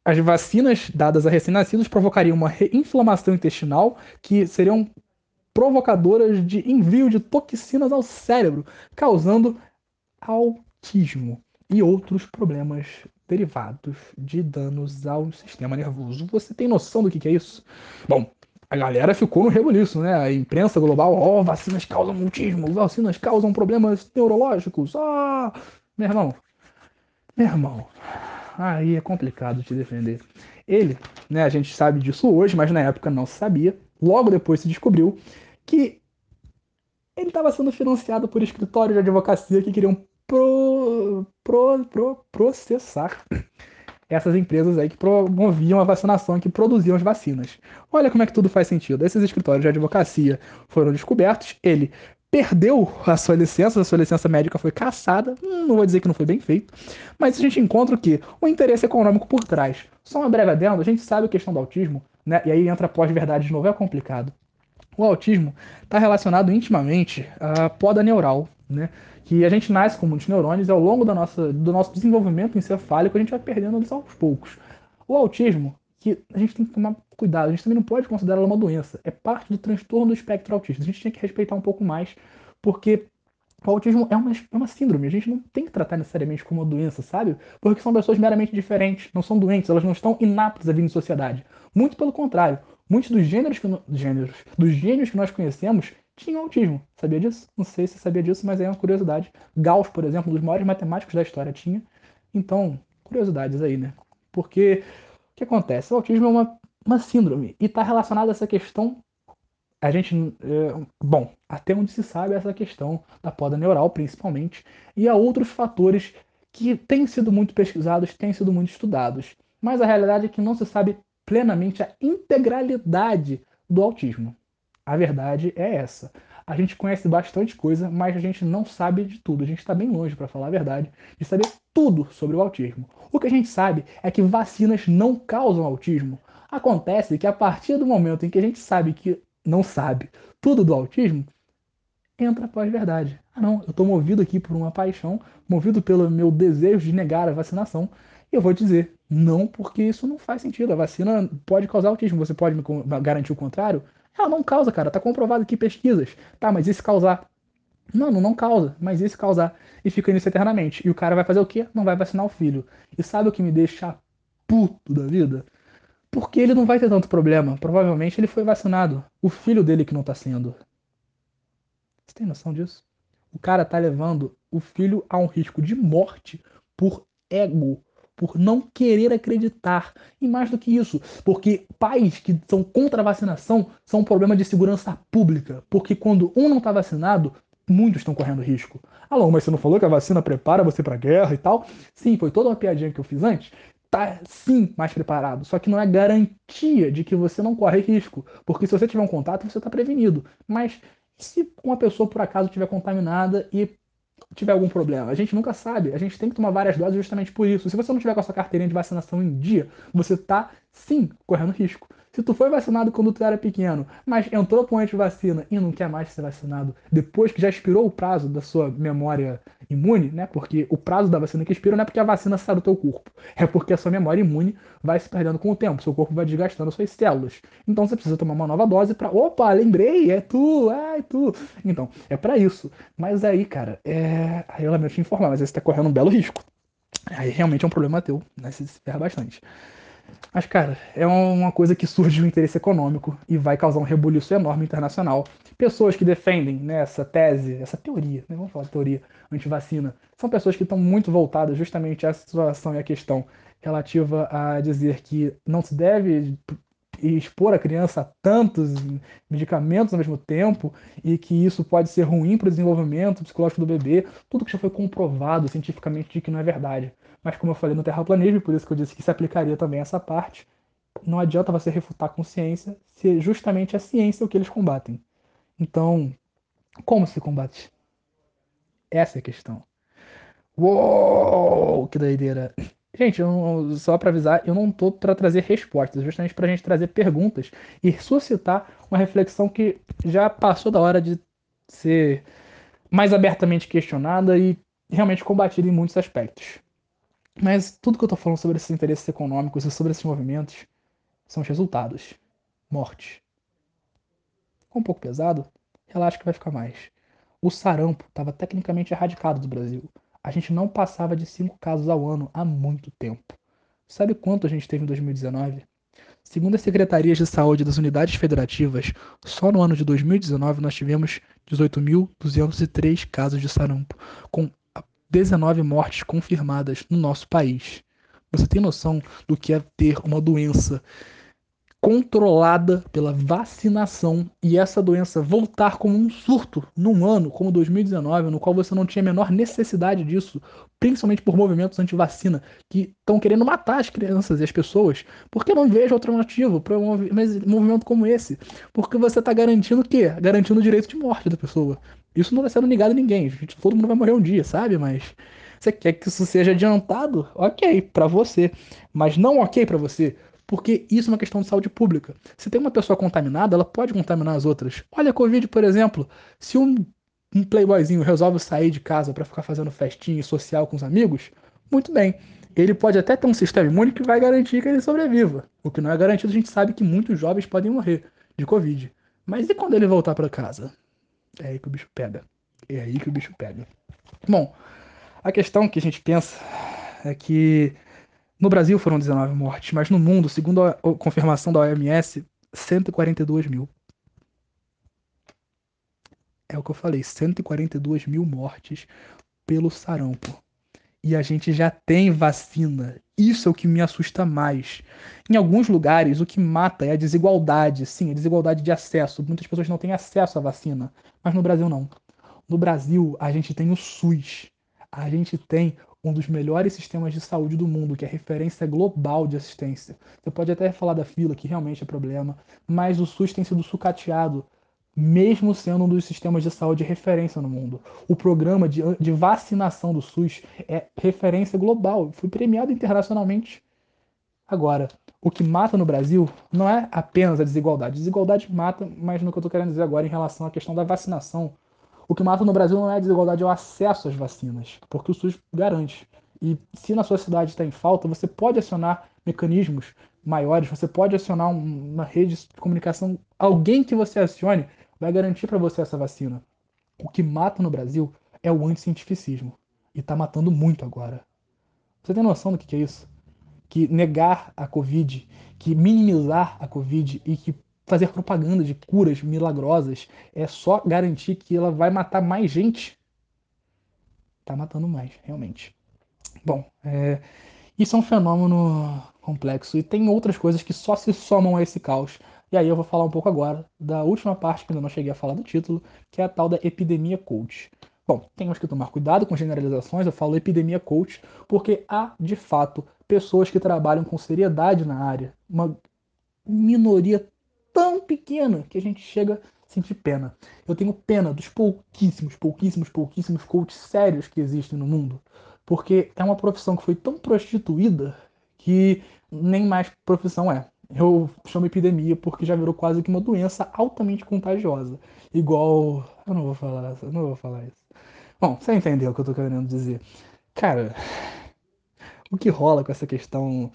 as vacinas dadas a recém-nascidos provocariam uma inflamação intestinal que seriam provocadoras de envio de toxinas ao cérebro, causando autismo e outros problemas derivados de danos ao sistema nervoso. Você tem noção do que, que é isso? Bom, a galera ficou no rebuliço, né? A imprensa global, ó, oh, vacinas causam mutismo, vacinas causam problemas neurológicos. Ah, meu irmão, meu irmão, aí é complicado te defender. Ele, né, a gente sabe disso hoje, mas na época não se sabia. Logo depois se descobriu que ele estava sendo financiado por escritórios de advocacia que queriam pro, pro, pro, processar essas empresas aí que promoviam a vacinação, que produziam as vacinas. Olha como é que tudo faz sentido. Esses escritórios de advocacia foram descobertos, ele perdeu a sua licença, a sua licença médica foi cassada. Hum, não vou dizer que não foi bem feito, mas a gente encontra o que? O interesse econômico por trás. Só uma breve adendo, a gente sabe a questão do autismo, né? E aí entra pós-verdade de novo, é complicado. O autismo está relacionado intimamente à poda neural, né? Que a gente nasce com muitos neurônios e ao longo da nossa, do nosso desenvolvimento encefálico a gente vai perdendo eles aos poucos. O autismo, que a gente tem que tomar cuidado, a gente também não pode considerar ela uma doença, é parte do transtorno do espectro autista. A gente tinha que respeitar um pouco mais, porque o autismo é uma, é uma síndrome, a gente não tem que tratar necessariamente como uma doença, sabe? Porque são pessoas meramente diferentes, não são doentes, elas não estão inaptas a vir em sociedade. Muito pelo contrário, muitos dos gêneros que, gêneros, dos gênios que nós conhecemos tinham autismo. Sabia disso? Não sei se sabia disso, mas é uma curiosidade. Gauss, por exemplo, um dos maiores matemáticos da história, tinha. Então, curiosidades aí, né? Porque o que acontece? O autismo é uma, uma síndrome e está relacionado a essa questão. A gente. É, bom, até onde se sabe essa questão da poda neural, principalmente, e a outros fatores que têm sido muito pesquisados, têm sido muito estudados. Mas a realidade é que não se sabe plenamente a integralidade do autismo. A verdade é essa. A gente conhece bastante coisa, mas a gente não sabe de tudo. A gente está bem longe, para falar a verdade, de saber tudo sobre o autismo. O que a gente sabe é que vacinas não causam autismo. Acontece que a partir do momento em que a gente sabe que não sabe tudo do autismo, entra a pós-verdade. Ah, não, eu estou movido aqui por uma paixão, movido pelo meu desejo de negar a vacinação, e eu vou dizer, não, porque isso não faz sentido. A vacina pode causar autismo. Você pode me garantir o contrário? Ela não causa, cara. Tá comprovado aqui pesquisas. Tá, mas e se causar? Mano, não causa, mas e se causar? E fica nisso eternamente. E o cara vai fazer o quê? Não vai vacinar o filho. E sabe o que me deixa puto da vida? Porque ele não vai ter tanto problema. Provavelmente ele foi vacinado. O filho dele que não tá sendo. Você tem noção disso? O cara tá levando o filho a um risco de morte por ego por não querer acreditar. E mais do que isso, porque pais que são contra a vacinação são um problema de segurança pública. Porque quando um não está vacinado, muitos estão correndo risco. Alô, mas você não falou que a vacina prepara você para a guerra e tal? Sim, foi toda uma piadinha que eu fiz antes. Tá sim mais preparado, só que não é garantia de que você não corre risco, porque se você tiver um contato, você está prevenido. Mas se uma pessoa por acaso estiver contaminada e tiver algum problema. A gente nunca sabe. A gente tem que tomar várias doses justamente por isso. Se você não tiver com a sua carteirinha de vacinação em dia, você está sim correndo risco. Se tu foi vacinado quando tu era pequeno, mas entrou com antivacina e não quer mais ser vacinado depois que já expirou o prazo da sua memória imune, né? Porque o prazo da vacina que expira não é porque a vacina sai do teu corpo, é porque a sua memória imune vai se perdendo com o tempo, seu corpo vai desgastando as suas células. Então você precisa tomar uma nova dose para, opa, lembrei, é tu, é tu. Então, é para isso. Mas aí, cara, é, aí eu lamento te informar, mas você tá correndo um belo risco. Aí realmente é um problema teu, né? Você se ferra bastante. Mas, cara, é uma coisa que surge um interesse econômico e vai causar um rebuliço enorme internacional. Pessoas que defendem né, essa tese, essa teoria, né, vamos falar de teoria anti-vacina, são pessoas que estão muito voltadas justamente à situação e à questão relativa a dizer que não se deve expor a criança a tantos medicamentos ao mesmo tempo e que isso pode ser ruim para o desenvolvimento psicológico do bebê, tudo que já foi comprovado cientificamente de que não é verdade. Mas como eu falei no terraplanismo, por isso que eu disse que se aplicaria também essa parte, não adianta você refutar com ciência se justamente a ciência é o que eles combatem. Então, como se combate? Essa é a questão. Uou, que doideira. Gente, eu, só para avisar, eu não tô para trazer respostas, justamente para a gente trazer perguntas e suscitar uma reflexão que já passou da hora de ser mais abertamente questionada e realmente combatida em muitos aspectos. Mas tudo que eu tô falando sobre esses interesses econômicos e sobre esses movimentos são os resultados. Morte. Ficou um pouco pesado? Relaxa que vai ficar mais. O sarampo estava tecnicamente erradicado do Brasil. A gente não passava de 5 casos ao ano há muito tempo. Sabe quanto a gente teve em 2019? Segundo as secretarias de saúde das unidades federativas, só no ano de 2019 nós tivemos 18.203 casos de sarampo, com 19 mortes confirmadas no nosso país. Você tem noção do que é ter uma doença controlada pela vacinação e essa doença voltar como um surto num ano como 2019, no qual você não tinha a menor necessidade disso, principalmente por movimentos anti-vacina que estão querendo matar as crianças e as pessoas, porque não vejo alternativa para um movimento como esse? Porque você está garantindo o quê? Garantindo o direito de morte da pessoa. Isso não está sendo negado a ninguém. Todo mundo vai morrer um dia, sabe? Mas você quer que isso seja adiantado? Ok, para você. Mas não ok para você. Porque isso é uma questão de saúde pública. Se tem uma pessoa contaminada, ela pode contaminar as outras. Olha a Covid, por exemplo. Se um, um playboyzinho resolve sair de casa para ficar fazendo festinha social com os amigos, muito bem. Ele pode até ter um sistema imune que vai garantir que ele sobreviva. O que não é garantido, a gente sabe que muitos jovens podem morrer de Covid. Mas e quando ele voltar para casa? É aí que o bicho pega. É aí que o bicho pega. Bom, a questão que a gente pensa é que no Brasil foram 19 mortes, mas no mundo, segundo a confirmação da OMS, 142 mil. É o que eu falei, 142 mil mortes pelo sarampo. E a gente já tem vacina. Isso é o que me assusta mais. Em alguns lugares, o que mata é a desigualdade. Sim, a desigualdade de acesso. Muitas pessoas não têm acesso à vacina. Mas no Brasil, não. No Brasil, a gente tem o SUS. A gente tem um dos melhores sistemas de saúde do mundo, que é referência global de assistência. Você pode até falar da fila, que realmente é problema, mas o SUS tem sido sucateado mesmo sendo um dos sistemas de saúde referência no mundo. O programa de, de vacinação do SUS é referência global, foi premiado internacionalmente. Agora, o que mata no Brasil não é apenas a desigualdade. Desigualdade mata, mas no que eu estou querendo dizer agora em relação à questão da vacinação, o que mata no Brasil não é a desigualdade, é o acesso às vacinas, porque o SUS garante. E se na sua cidade está em falta, você pode acionar mecanismos maiores, você pode acionar uma rede de comunicação, alguém que você acione vai garantir para você essa vacina. O que mata no Brasil é o anticientificismo. E está matando muito agora. Você tem noção do que, é isso? Que negar a Covid, que minimizar a Covid e que fazer propaganda de curas milagrosas é só garantir que ela vai matar mais gente. Tá matando mais, realmente. Bom, é... isso é um fenômeno complexo e tem outras coisas que só se somam a esse caos. E aí eu vou falar um pouco agora da última parte que ainda não cheguei a falar do título, que é a tal da epidemia coach. Bom, temos que tomar cuidado com generalizações, eu falo epidemia coach, porque há, de fato, pessoas que trabalham com seriedade na área. Uma minoria tão pequena que a gente chega a sentir pena. Eu tenho pena dos pouquíssimos, pouquíssimos, pouquíssimos coaches sérios que existem no mundo. Porque é uma profissão que foi tão prostituída que nem mais profissão é eu chamo epidemia porque já virou quase que uma doença altamente contagiosa. Igual. Eu não vou falar, eu não vou falar isso. Bom, você entendeu o que eu tô querendo dizer. Cara, o que rola com essa questão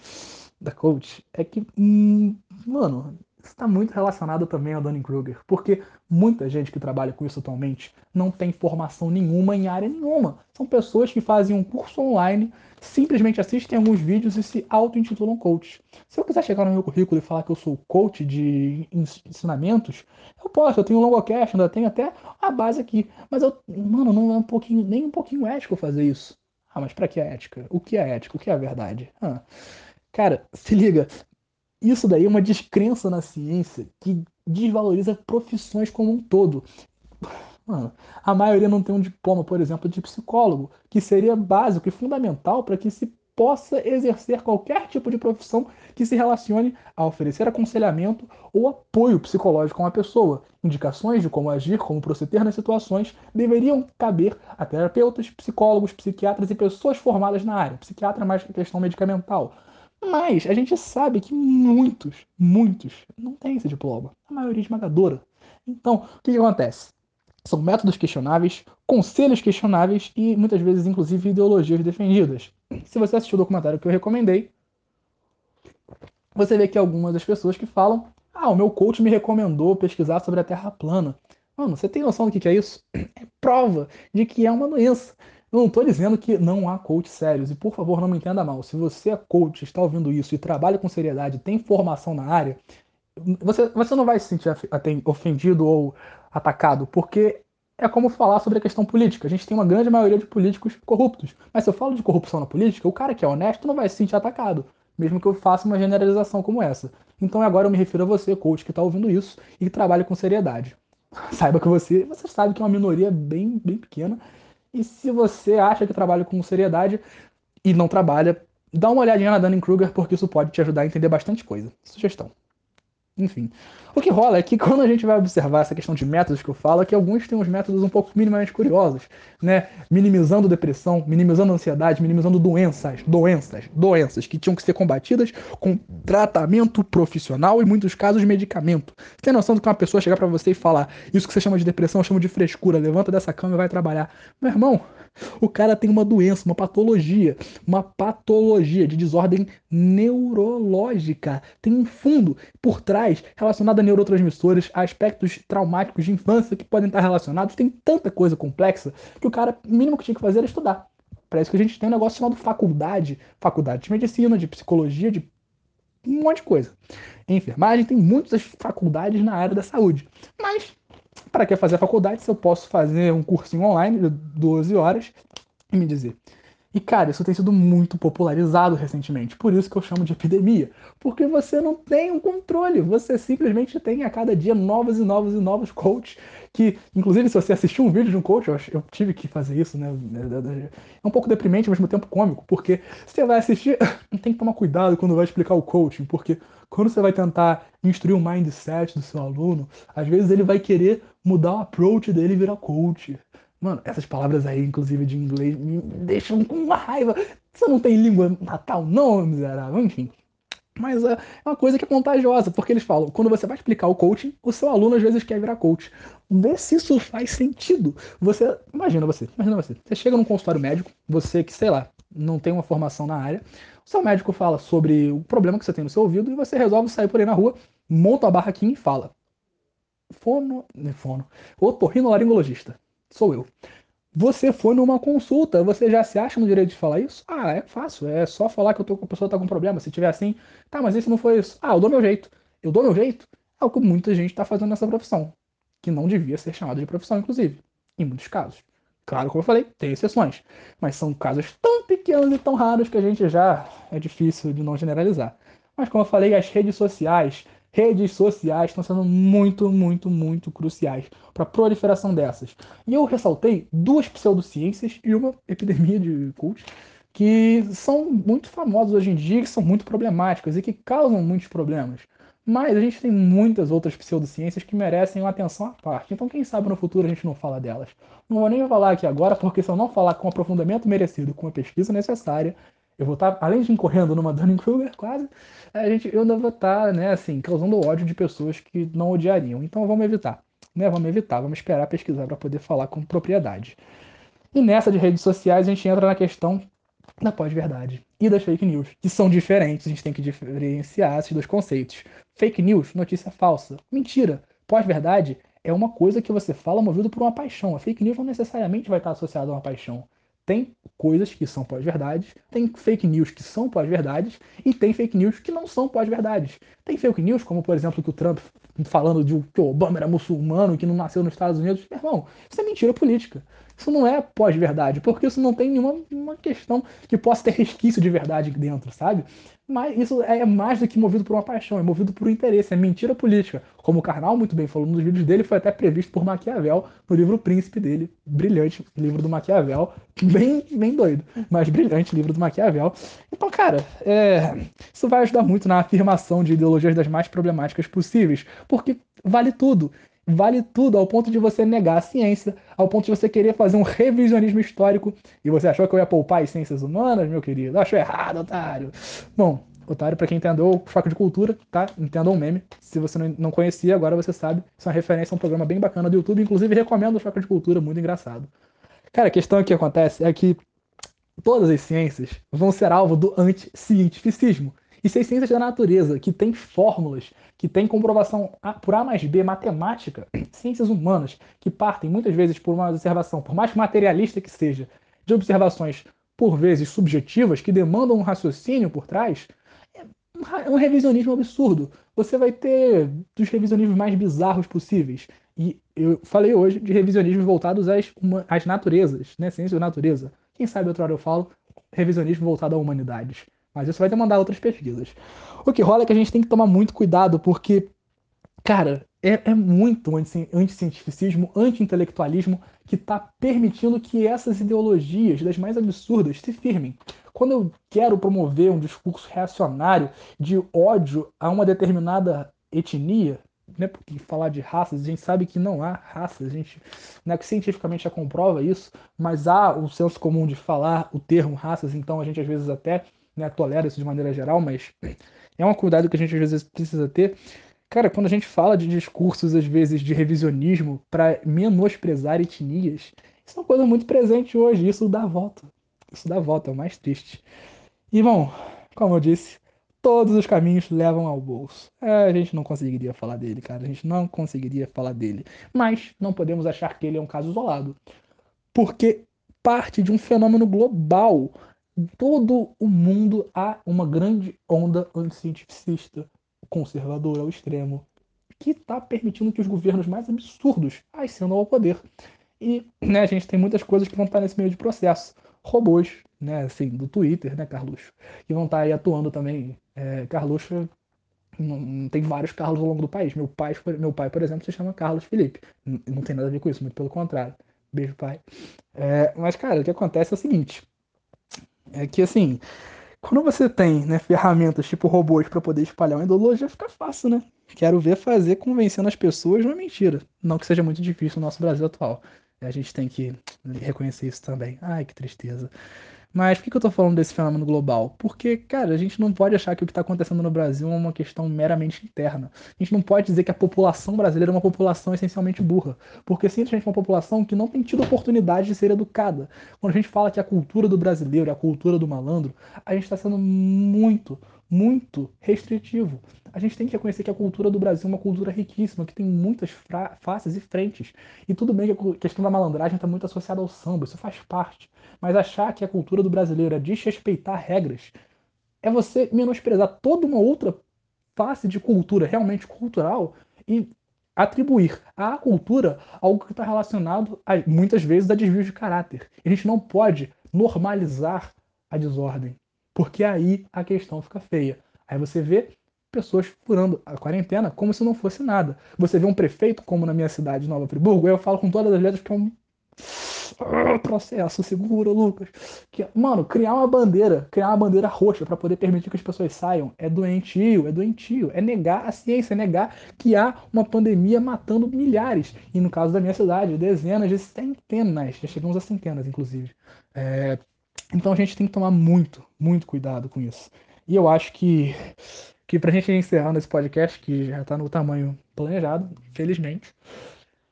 da coach é que, hum, mano, está muito relacionado também ao Dunning-Kruger, porque muita gente que trabalha com isso atualmente não tem formação nenhuma em área nenhuma. São pessoas que fazem um curso online, simplesmente assistem alguns vídeos e se auto-intitulam coach. Se eu quiser chegar no meu currículo e falar que eu sou coach de ensinamentos, eu posso, eu tenho um longocast, ainda tenho até a base aqui. Mas eu, mano, não é um pouquinho, nem um pouquinho ético fazer isso. Ah, mas para que a ética? O que é ética? O que é a verdade? Ah. Cara, se liga, isso daí é uma descrença na ciência que desvaloriza profissões como um todo. Mano, a maioria não tem um diploma, por exemplo, de psicólogo, que seria básico e fundamental para que se possa exercer qualquer tipo de profissão que se relacione a oferecer aconselhamento ou apoio psicológico a uma pessoa. Indicações de como agir, como proceder nas situações deveriam caber a terapeutas, psicólogos, psiquiatras e pessoas formadas na área. Psiquiatra mais que questão medicamental. Mas a gente sabe que muitos, muitos não têm esse diploma. A maioria esmagadora. Então, o que, que acontece? São métodos questionáveis, conselhos questionáveis e muitas vezes, inclusive, ideologias defendidas. Se você assistiu o documentário que eu recomendei, você vê que algumas das pessoas que falam: Ah, o meu coach me recomendou pesquisar sobre a Terra plana. Mano, você tem noção do que é isso? É prova de que é uma doença. Eu não estou dizendo que não há coach sérios, e por favor não me entenda mal. Se você é coach, está ouvindo isso e trabalha com seriedade, tem formação na área, você, você não vai se sentir ofendido ou atacado, porque é como falar sobre a questão política. A gente tem uma grande maioria de políticos corruptos. Mas se eu falo de corrupção na política, o cara que é honesto não vai se sentir atacado, mesmo que eu faça uma generalização como essa. Então agora eu me refiro a você, coach, que está ouvindo isso e trabalha com seriedade. Saiba que você, você sabe que é uma minoria bem, bem pequena e se você acha que trabalha com seriedade e não trabalha, dá uma olhadinha na Dunning-Kruger, porque isso pode te ajudar a entender bastante coisa. Sugestão. Enfim. O que rola é que quando a gente vai observar essa questão de métodos que eu falo, é que alguns têm uns métodos um pouco minimamente curiosos, né? Minimizando depressão, minimizando ansiedade, minimizando doenças, doenças, doenças que tinham que ser combatidas com tratamento profissional e, em muitos casos, medicamento. Você tem noção do que uma pessoa chegar para você e falar isso que você chama de depressão, eu chamo de frescura, levanta dessa cama e vai trabalhar. Meu irmão, o cara tem uma doença, uma patologia, uma patologia de desordem neurológica. Tem um fundo por trás relacionado a neurotransmissores, aspectos traumáticos de infância que podem estar relacionados. Tem tanta coisa complexa que o cara, o mínimo que tinha que fazer era estudar. Parece que a gente tem um negócio chamado faculdade, faculdade de medicina, de psicologia, de um monte de coisa. Em enfermagem tem muitas faculdades na área da saúde. Mas para que fazer a faculdade se eu posso fazer um cursinho online de 12 horas e me dizer. E cara, isso tem sido muito popularizado recentemente, por isso que eu chamo de epidemia, porque você não tem um controle, você simplesmente tem a cada dia novos e novos e novos coaches que, inclusive, se você assistir um vídeo de um coach, eu, eu tive que fazer isso, né? É um pouco deprimente, ao mesmo tempo cômico, porque você vai assistir, tem que tomar cuidado quando vai explicar o coaching, porque quando você vai tentar instruir o mindset do seu aluno, às vezes ele vai querer mudar o approach dele e virar coach. Mano, essas palavras aí, inclusive de inglês, me deixam com uma raiva. Você não tem língua natal, não, miserável? Enfim. Mas é uma coisa que é contagiosa, porque eles falam, quando você vai explicar o coaching, o seu aluno às vezes quer virar coach. Vê se isso faz sentido. Você, imagina você, imagina você. Você chega num consultório médico, você que, sei lá, não tem uma formação na área, o seu médico fala sobre o problema que você tem no seu ouvido e você resolve sair por aí na rua, monta a barraquinha e fala. Fono, né, fono, otorrinolaringologista sou eu. Você foi numa consulta, você já se acha no direito de falar isso? Ah, é fácil, é só falar que eu tô, a pessoa tá com problema. Se tiver assim, tá, mas esse não foi isso. Ah, eu dou meu jeito. Eu dou meu jeito? É o que muita gente tá fazendo nessa profissão. Que não devia ser chamada de profissão, inclusive. Em muitos casos. Claro, como eu falei, tem exceções. Mas são casos tão pequenos e tão raros que a gente já é difícil de não generalizar. Mas como eu falei, as redes sociais redes sociais estão sendo muito, muito, muito cruciais para a proliferação dessas. E eu ressaltei duas pseudociências e uma epidemia de cult que são muito famosas hoje em dia, que são muito problemáticas e que causam muitos problemas. Mas a gente tem muitas outras pseudociências que merecem uma atenção à parte. Então, quem sabe no futuro a gente não fala delas. Não vou nem falar aqui agora, porque se eu não falar com o aprofundamento merecido, com a pesquisa necessária, eu vou estar, além de incorrendo numa Dunning-Kruger, quase, a gente, eu ainda vou estar, né, assim, causando ódio de pessoas que não odiariam. Então vamos evitar, né? Vamos evitar, vamos esperar pesquisar para poder falar com propriedade. E nessa de redes sociais a gente entra na questão da pós-verdade e das fake news, que são diferentes, a gente tem que diferenciar esses dois conceitos. Fake news, notícia falsa. Mentira. Pós-verdade é uma coisa que você fala movido por uma paixão. A fake news não necessariamente vai estar associada a uma paixão. Tem coisas que são pós-verdades, tem fake news que são pós-verdades e tem fake news que não são pós-verdades. Tem fake news, como por exemplo que o Trump falando de que o Obama era muçulmano, que não nasceu nos Estados Unidos. Irmão, isso é mentira política. Isso não é pós-verdade, porque isso não tem nenhuma questão que possa ter resquício de verdade dentro, sabe? Mas isso é mais do que movido por uma paixão, é movido por um interesse, é mentira política. Como o Karnal muito bem falou nos vídeos dele, foi até previsto por Maquiavel no livro Príncipe dele. Brilhante livro do Maquiavel. Bem, bem doido, mas brilhante livro do Maquiavel. Então, cara, é... isso vai ajudar muito na afirmação de ideologias das mais problemáticas possíveis, porque vale tudo vale tudo ao ponto de você negar a ciência, ao ponto de você querer fazer um revisionismo histórico. E você achou que eu ia poupar as ciências humanas, meu querido? Achou errado, otário. Bom, otário, para quem entendeu o Faco de Cultura, tá? Entendam o meme. Se você não conhecia, agora você sabe. Isso é uma referência a um programa bem bacana do YouTube. Inclusive, recomendo o Faco de Cultura, muito engraçado. Cara, a questão que acontece é que todas as ciências vão ser alvo do anti-cientificismo. E se as ciências da natureza, que têm fórmulas que tem comprovação por A mais B matemática, ciências humanas, que partem muitas vezes por uma observação, por mais materialista que seja, de observações por vezes subjetivas, que demandam um raciocínio por trás, é um revisionismo absurdo. Você vai ter dos revisionismos mais bizarros possíveis. E eu falei hoje de revisionismos voltados às, às naturezas, né? ciência da natureza. Quem sabe outra hora eu falo revisionismo voltado a humanidades. Mas isso vai demandar outras pesquisas. O que rola é que a gente tem que tomar muito cuidado, porque, cara, é, é muito anticientificismo, anti-intelectualismo que está permitindo que essas ideologias, das mais absurdas, se firmem. Quando eu quero promover um discurso reacionário de ódio a uma determinada etnia, né? Porque falar de raças, a gente sabe que não há raças, a gente não é que cientificamente já comprova isso, mas há o senso comum de falar o termo raças, então a gente às vezes até né, tolera isso de maneira geral, mas é um cuidado que a gente às vezes precisa ter. Cara, quando a gente fala de discursos, às vezes, de revisionismo para menosprezar etnias, isso é uma coisa muito presente hoje, isso dá volta. Isso dá volta, é o mais triste. E, bom, como eu disse, todos os caminhos levam ao bolso. É, a gente não conseguiria falar dele, cara. A gente não conseguiria falar dele. Mas não podemos achar que ele é um caso isolado. Porque parte de um fenômeno global. Todo o mundo há uma grande onda anticientificista, conservadora ao extremo, que está permitindo que os governos mais absurdos ascendam ao poder. E né, a gente tem muitas coisas que vão estar nesse meio de processo. Robôs, né, assim, do Twitter, né, Carluxo? Que vão estar aí atuando também. É, Carluxo tem vários Carlos ao longo do país. Meu pai, meu pai, por exemplo, se chama Carlos Felipe. Não, não tem nada a ver com isso, muito pelo contrário. Beijo, pai. É, mas, cara, o que acontece é o seguinte: é que, assim, quando você tem né, ferramentas tipo robôs para poder espalhar uma ideologia, fica fácil, né? Quero ver fazer convencendo as pessoas não é mentira. Não que seja muito difícil no nosso Brasil atual. A gente tem que reconhecer isso também. Ai, que tristeza. Mas por que, eu tô falando desse fenômeno global? Porque, cara, a gente não pode achar que o que está acontecendo no Brasil é uma questão meramente interna. A gente não pode dizer que a população brasileira é uma população essencialmente burra. Porque simplesmente é uma população que não tem tido oportunidade de ser educada. Quando a gente fala que a cultura do brasileiro é a cultura do malandro, a gente está sendo muito, muito restritivo. A gente tem que reconhecer que a cultura do Brasil é uma cultura riquíssima, que tem muitas faces e frentes. E tudo bem que a questão da malandragem está muito associada ao samba, isso faz parte. Mas achar que a cultura do brasileiro é desrespeitar regras é você menosprezar toda uma outra face de cultura realmente cultural e atribuir à cultura algo que está relacionado a, muitas vezes a desvios de caráter. A gente não pode normalizar a desordem, porque aí a questão fica feia. Aí você vê pessoas furando a quarentena como se não fosse nada. Você vê um prefeito, como na minha cidade, Nova Friburgo, eu falo com todas as letras que é um processo, segura, Lucas. Que, mano, criar uma bandeira, criar uma bandeira roxa para poder permitir que as pessoas saiam é doentio, é doentio. É negar a ciência, é negar que há uma pandemia matando milhares. E no caso da minha cidade, dezenas de centenas. Já chegamos a centenas, inclusive. É, então a gente tem que tomar muito, muito cuidado com isso. E eu acho que, que pra gente ir encerrando esse podcast, que já tá no tamanho planejado, felizmente,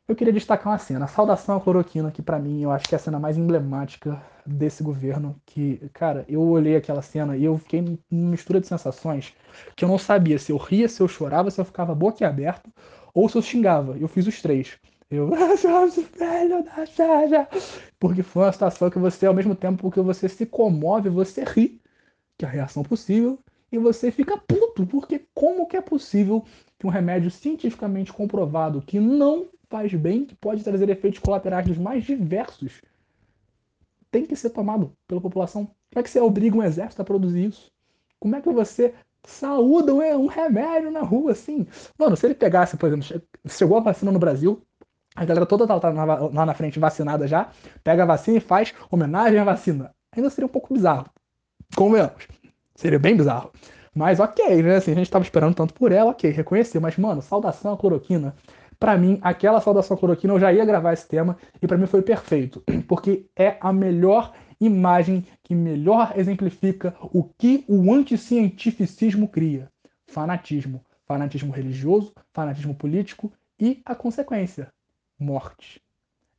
eu queria destacar uma cena, saudação à cloroquina, que para mim eu acho que é a cena mais emblemática desse governo. Que, cara, eu olhei aquela cena e eu fiquei numa mistura de sensações que eu não sabia se eu ria, se eu chorava, se eu ficava boquiaberto ou se eu xingava. Eu fiz os três. Eu, velho da Porque foi uma situação que você, ao mesmo tempo que você se comove, você ri, que é a reação possível, e você fica puto, porque como que é possível que um remédio cientificamente comprovado que não faz bem, que pode trazer efeitos colaterais dos mais diversos, tem que ser tomado pela população. Como é que você obriga um exército a produzir isso? Como é que você saúda um remédio na rua assim? Mano, se ele pegasse, por exemplo, chegou a vacina no Brasil, a galera toda tá, tá lá na frente vacinada já, pega a vacina e faz homenagem à vacina. Ainda seria um pouco bizarro. Convenhamos. Seria bem bizarro. Mas ok, né? Assim, a gente tava esperando tanto por ela, ok, reconhecer. Mas, mano, saudação à cloroquina para mim, aquela saudação cloroquina, eu já ia gravar esse tema e para mim foi perfeito, porque é a melhor imagem que melhor exemplifica o que o anticientificismo cria: fanatismo, fanatismo religioso, fanatismo político e a consequência: morte.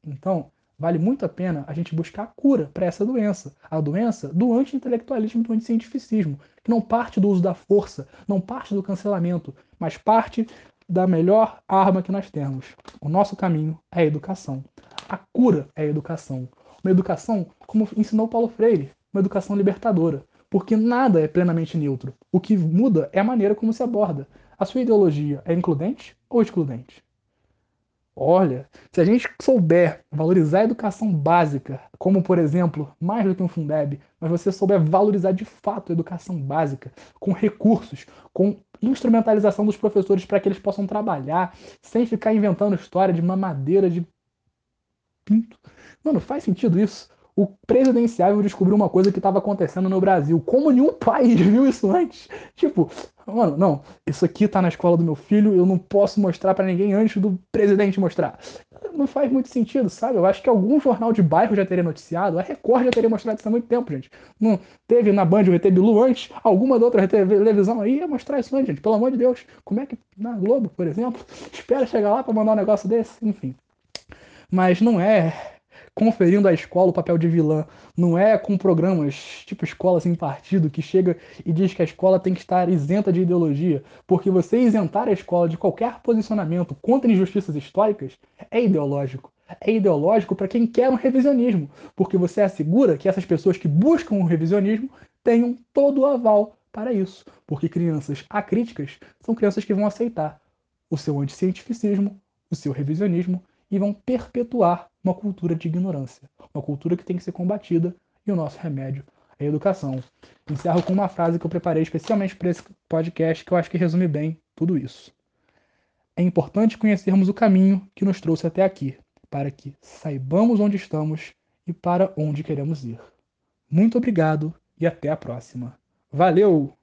Então, vale muito a pena a gente buscar a cura para essa doença, a doença do anti-intelectualismo do anticientificismo, que não parte do uso da força, não parte do cancelamento, mas parte da melhor arma que nós temos. O nosso caminho é a educação. A cura é a educação. Uma educação, como ensinou Paulo Freire, uma educação libertadora. Porque nada é plenamente neutro. O que muda é a maneira como se aborda. A sua ideologia é includente ou excludente? Olha, se a gente souber valorizar a educação básica, como por exemplo, mais do que um Fundeb, mas você souber valorizar de fato a educação básica, com recursos, com instrumentalização dos professores para que eles possam trabalhar, sem ficar inventando história de mamadeira de pinto. Mano, faz sentido isso? O presidenciável descobriu uma coisa que estava acontecendo no Brasil. Como nenhum país viu isso antes. Tipo, mano, não, isso aqui tá na escola do meu filho, eu não posso mostrar para ninguém antes do presidente mostrar. Não faz muito sentido, sabe? Eu acho que algum jornal de bairro já teria noticiado, a Record já teria mostrado isso há muito tempo, gente. Não teve na Band o ET Bilu antes, alguma outra televisão aí ia mostrar isso antes, gente. Pelo amor de Deus. Como é que na Globo, por exemplo, espera chegar lá para mandar um negócio desse? Enfim. Mas não é conferindo à escola o papel de vilã. Não é com programas tipo Escola Sem Partido que chega e diz que a escola tem que estar isenta de ideologia, porque você isentar a escola de qualquer posicionamento contra injustiças históricas é ideológico. É ideológico para quem quer um revisionismo, porque você assegura que essas pessoas que buscam um revisionismo tenham todo o aval para isso, porque crianças acríticas são crianças que vão aceitar o seu anticientificismo, o seu revisionismo e vão perpetuar uma cultura de ignorância, uma cultura que tem que ser combatida e o nosso remédio é a educação. Encerro com uma frase que eu preparei especialmente para esse podcast que eu acho que resume bem tudo isso. É importante conhecermos o caminho que nos trouxe até aqui, para que saibamos onde estamos e para onde queremos ir. Muito obrigado e até a próxima. Valeu!